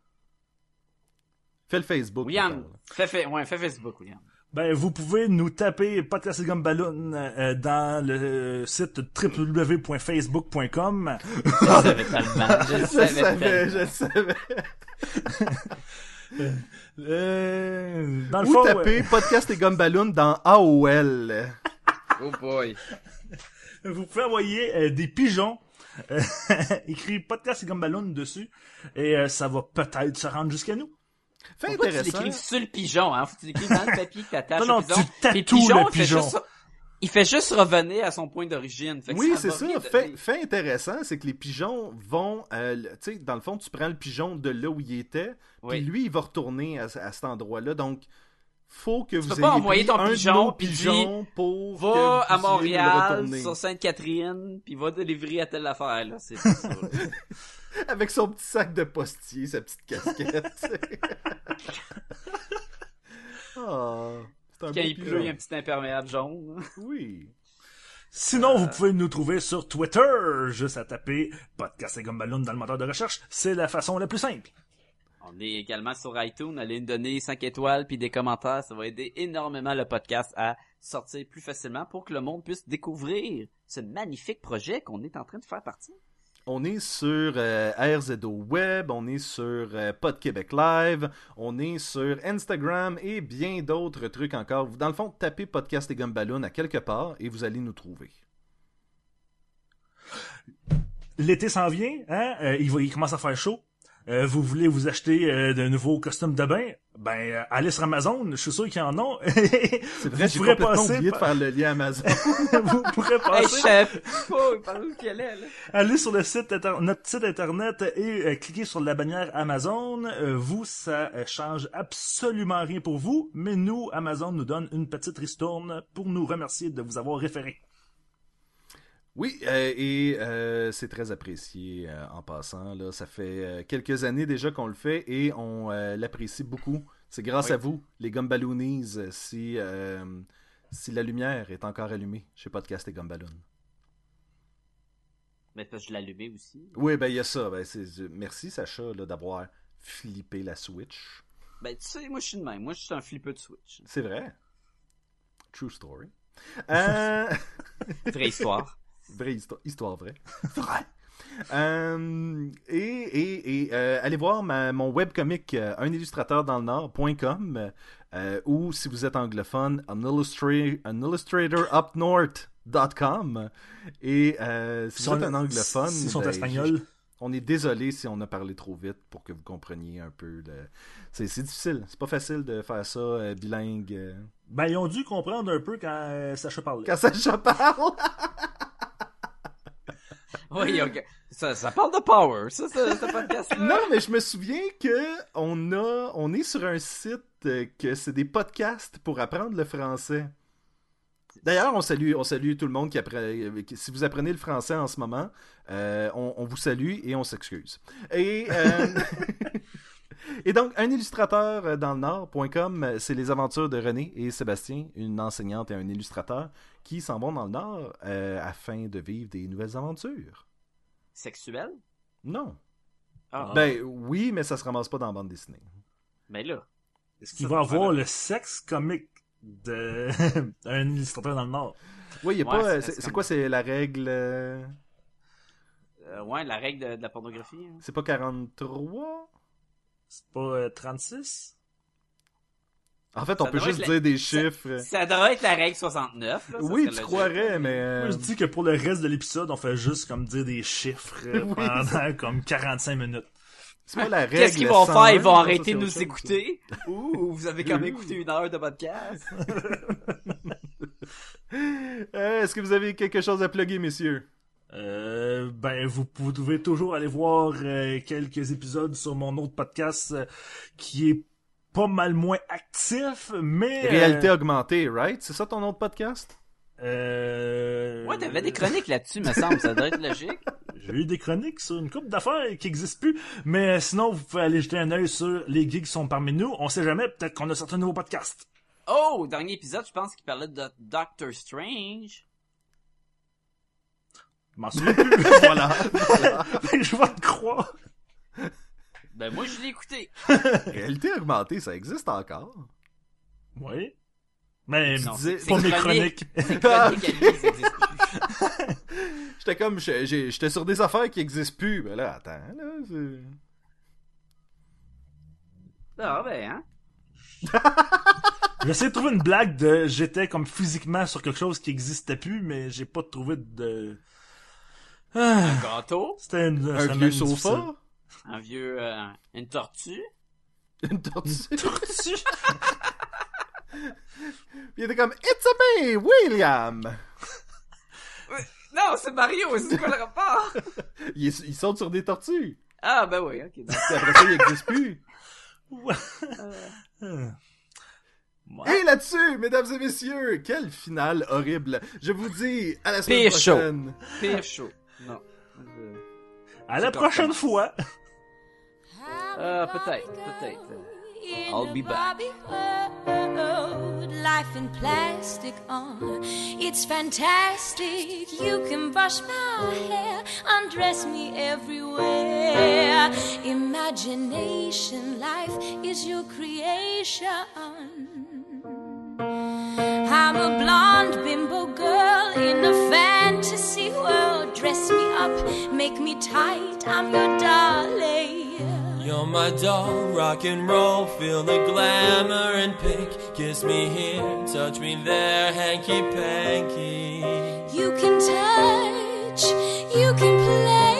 Speaker 2: Fais le Facebook.
Speaker 3: William, fais, ouais, fais Facebook, William.
Speaker 1: Ben, vous pouvez nous taper Podcast et Gumballoon euh, dans le site www.facebook.com.
Speaker 3: Je savais tellement. Je
Speaker 2: Je
Speaker 3: savais
Speaker 2: savais, je savais.
Speaker 1: Euh, dans le
Speaker 2: Ou
Speaker 1: fond,
Speaker 2: taper podcast et Gumballoon dans AOL.
Speaker 3: Oh boy.
Speaker 1: euh, vous pouvez envoyer euh, des pigeons euh, écrit Podcast et Gumballoon dessus et euh, ça va peut-être se rendre jusqu'à nous.
Speaker 2: Fait
Speaker 3: Pourquoi tu
Speaker 2: intéressant.
Speaker 3: l'écrives sur le pigeon, hein? Faut que tu l'écrives dans le papier que t'attaches
Speaker 1: Non,
Speaker 3: au
Speaker 1: non,
Speaker 3: pigeon.
Speaker 1: tu tatoues
Speaker 3: pigeon,
Speaker 1: le
Speaker 3: il fait
Speaker 1: pigeon.
Speaker 3: juste- Il fait juste revenir à son point d'origine. Fait que
Speaker 2: Oui, c'est ça. Fait, fait intéressant, c'est que les pigeons vont, euh, le- tu sais, dans le fond, tu prends le pigeon de là où il était,
Speaker 3: Oui.
Speaker 2: puis lui, il va retourner à, à cet endroit-là. Donc, faut que vous
Speaker 3: peux
Speaker 2: ayez
Speaker 3: pas envoyer ton pigeon,
Speaker 2: pigeons pour
Speaker 3: Va
Speaker 2: que
Speaker 3: à Montréal, sur Sainte-Catherine, puis va délivrer à telle affaire, là. C'est pas ça. là.
Speaker 2: Avec son petit sac de postier, sa petite casquette. tu c'est un
Speaker 3: Quand il pleut,
Speaker 2: pigeon.
Speaker 3: il y a un petit imperméable jaune. hein.
Speaker 2: Oui.
Speaker 1: Sinon, vous pouvez nous trouver sur Twitter, juste à taper Podcast et Gumballoon dans le moteur de recherche. C'est la façon la plus simple.
Speaker 3: On est également sur iTunes. Allez nous donner 5 étoiles puis des commentaires. Ça va aider énormément le podcast à sortir plus facilement pour que le monde puisse découvrir ce magnifique projet qu'on est en train de faire partie.
Speaker 2: On est sur euh, RZO Web, on est sur euh, Pod Québec Live, on est sur Instagram et bien d'autres trucs encore. Dans le fond, tapez Podcast et Gumballoon à quelque part et vous allez nous trouver.
Speaker 1: L'été s'en vient, hein? euh, il, va, il commence à faire chaud. Euh, vous voulez vous acheter euh, de nouveaux costumes de bain? Ben, euh, allez sur Amazon, je suis sûr qu'il y en a.
Speaker 2: C'est vrai, j'ai
Speaker 1: pourrez
Speaker 2: complètement
Speaker 1: passer
Speaker 2: oublié de
Speaker 1: par-
Speaker 2: faire le lien Amazon.
Speaker 1: vous pourrez
Speaker 3: Hey,
Speaker 1: passer,
Speaker 3: chef! Oh, il parle où qu'elle est, là?
Speaker 1: allez sur le site inter- notre site internet et euh, cliquez sur la bannière Amazon. Euh, vous, ça euh, change absolument rien pour vous, mais nous, Amazon nous donne une petite ristourne pour nous remercier de vous avoir référé.
Speaker 2: Oui, euh, et euh, c'est très apprécié euh, en passant. Là. Ça fait quelques années déjà qu'on le fait et on l'apprécie beaucoup. C'est grâce
Speaker 3: Oui.
Speaker 2: à vous, les Gumballoonies, si, si la lumière est encore allumée chez Podcast et Gumballoon.
Speaker 3: Mais parce que je allumé aussi.
Speaker 2: Oui, ben il y a ça. Ben, c'est- merci Sacha là, d'avoir flippé la Switch.
Speaker 3: Ben, tu sais, moi, je suis de même. Moi, je suis un flipper de Switch.
Speaker 2: C'est vrai. True story.
Speaker 3: Vraie histoire.
Speaker 2: Vraie histoire, histoire vraie. Vrai. Euh, et et, et euh, allez voir ma- mon webcomic euh, un illustrateur dans le nord.com euh, ou si vous êtes anglophone un, illustra- un illustrator up north.com et si
Speaker 1: Si
Speaker 2: vous êtes un anglophone
Speaker 1: S'ils sont
Speaker 2: ben,
Speaker 1: espagnols.
Speaker 2: On est désolé si on a parlé trop vite pour que vous compreniez un peu. Le... C'est, difficile. C'est pas facile de faire ça euh, bilingue.
Speaker 1: Ben, ils ont dû comprendre un peu quand euh, Sacha parlait.
Speaker 2: Quand Sacha parle.
Speaker 3: Oui, ok. Ça, ça parle de power, ça, ce, ce podcast
Speaker 2: non, mais je me souviens que on a, on est sur un site euh, que c'est des podcasts pour apprendre le français. D'ailleurs, on salue, on salue tout le monde qui apprend. euh, Si vous apprenez le français en ce moment, euh, on, on vous salue et on s'excuse. Et, euh, et donc, un illustrateur euh, dans le Nord.com, euh, c'est les aventures de René et Sébastien, une enseignante et un illustrateur, qui s'en vont dans le Nord euh, afin de vivre des nouvelles aventures.
Speaker 3: Sexuel?
Speaker 2: Non.
Speaker 3: Ah,
Speaker 2: Ben oui, mais ça se ramasse pas dans la bande dessinée.
Speaker 3: ben là.
Speaker 1: Est-ce qu'il va avoir le sexe comique de un illustrateur dans le Nord?
Speaker 2: Oui, il y a
Speaker 3: Ouais,
Speaker 2: pas.
Speaker 3: c'est- comme-
Speaker 2: quoi, c'est la règle. euh,
Speaker 3: Euh, ouais, la règle de, de la pornographie. hein.
Speaker 2: C'est pas 43
Speaker 1: C'est pas euh, 36?
Speaker 2: En fait, on
Speaker 3: Ça
Speaker 2: peut juste
Speaker 3: la-
Speaker 2: dire des chiffres.
Speaker 3: Ça devrait être la règle 69. là, ça
Speaker 2: Oui, tu croirais, mais. euh,
Speaker 1: Moi, je dis que pour le reste de l'épisode, on fait juste comme dire des chiffres euh,
Speaker 2: Oui,
Speaker 1: pendant comme 45 minutes.
Speaker 2: C'est pas la règle.
Speaker 3: Qu'est-ce qu'ils vont
Speaker 2: 101,
Speaker 3: faire? Ils vont arrêter de nous
Speaker 2: chose.
Speaker 3: écouter? Ouh, vous avez quand même écouté une heure de podcast?
Speaker 2: Euh, Est-ce que vous avez quelque chose à plugger, messieurs?
Speaker 1: Euh, ben, vous pouvez toujours aller voir euh, quelques épisodes sur mon autre podcast euh, qui est pas mal moins actif, mais... euh,
Speaker 2: Réalité augmentée, right? C'est ça ton autre podcast?
Speaker 1: Euh...
Speaker 3: Ouais, t'avais des chroniques là-dessus, me semble. Ça devrait être logique.
Speaker 1: J'ai eu des chroniques sur une couple d'affaires qui existent plus, mais sinon, vous pouvez aller jeter un œil sur les geeks qui sont parmi nous. On sait jamais, peut-être qu'on a certains nouveaux podcasts.
Speaker 3: Oh, dernier épisode, je pense qu'il parlait de Doctor Strange.
Speaker 1: Je m'en souviens plus.
Speaker 2: Voilà.
Speaker 1: je vais te croire.
Speaker 3: Ben moi, je l'ai écouté.
Speaker 2: Réalité augmentée, ça existe encore.
Speaker 1: Oui. Mais
Speaker 3: Non,
Speaker 2: disais-
Speaker 3: c'est-
Speaker 1: pour mes
Speaker 3: chronique.
Speaker 1: chroniques.
Speaker 3: Plus.
Speaker 2: J'étais comme, j'étais sur des affaires qui existent plus. Mais là, attends, là, c'est...
Speaker 3: Ah ben, hein.
Speaker 1: J'essaie de trouver une blague de j'étais comme physiquement sur quelque chose qui existait plus, mais j'ai pas trouvé de. Ah,
Speaker 3: Un gâteau,
Speaker 1: C'était une
Speaker 2: Un vieux sofa,
Speaker 3: un vieux... euh, une tortue?
Speaker 2: une tortue?
Speaker 1: Tortue?
Speaker 2: Puis il était comme, It's a me, William!
Speaker 3: Non, c'est Mario, c'est quoi le rapport?
Speaker 2: Il, est- il saute sur des tortues.
Speaker 3: Ah ben oui, ok. donc.
Speaker 2: Puis après ça, il n'existe plus.
Speaker 1: Ah.
Speaker 2: Et là-dessus, mesdames et messieurs, quelle finale horrible. Je vous dis à la semaine
Speaker 3: Pire show.
Speaker 2: prochaine.
Speaker 3: Pire chaud. Non.
Speaker 1: À la
Speaker 3: C'est
Speaker 1: prochaine
Speaker 3: comme-
Speaker 1: fois.
Speaker 3: Euh, peut-être, peut-être. I'll be back.
Speaker 4: Life in plastic on. It's fantastic. You can brush my hair, undress me everywhere. Imagination, life is your creation. I'm a blonde bimbo girl in a fantasy world. Dress me up, make me tight. I'm your darling.
Speaker 6: You're my doll, rock and roll, feel the glamour and pink. Kiss me here, touch me there, hanky panky.
Speaker 4: You can touch, you can play.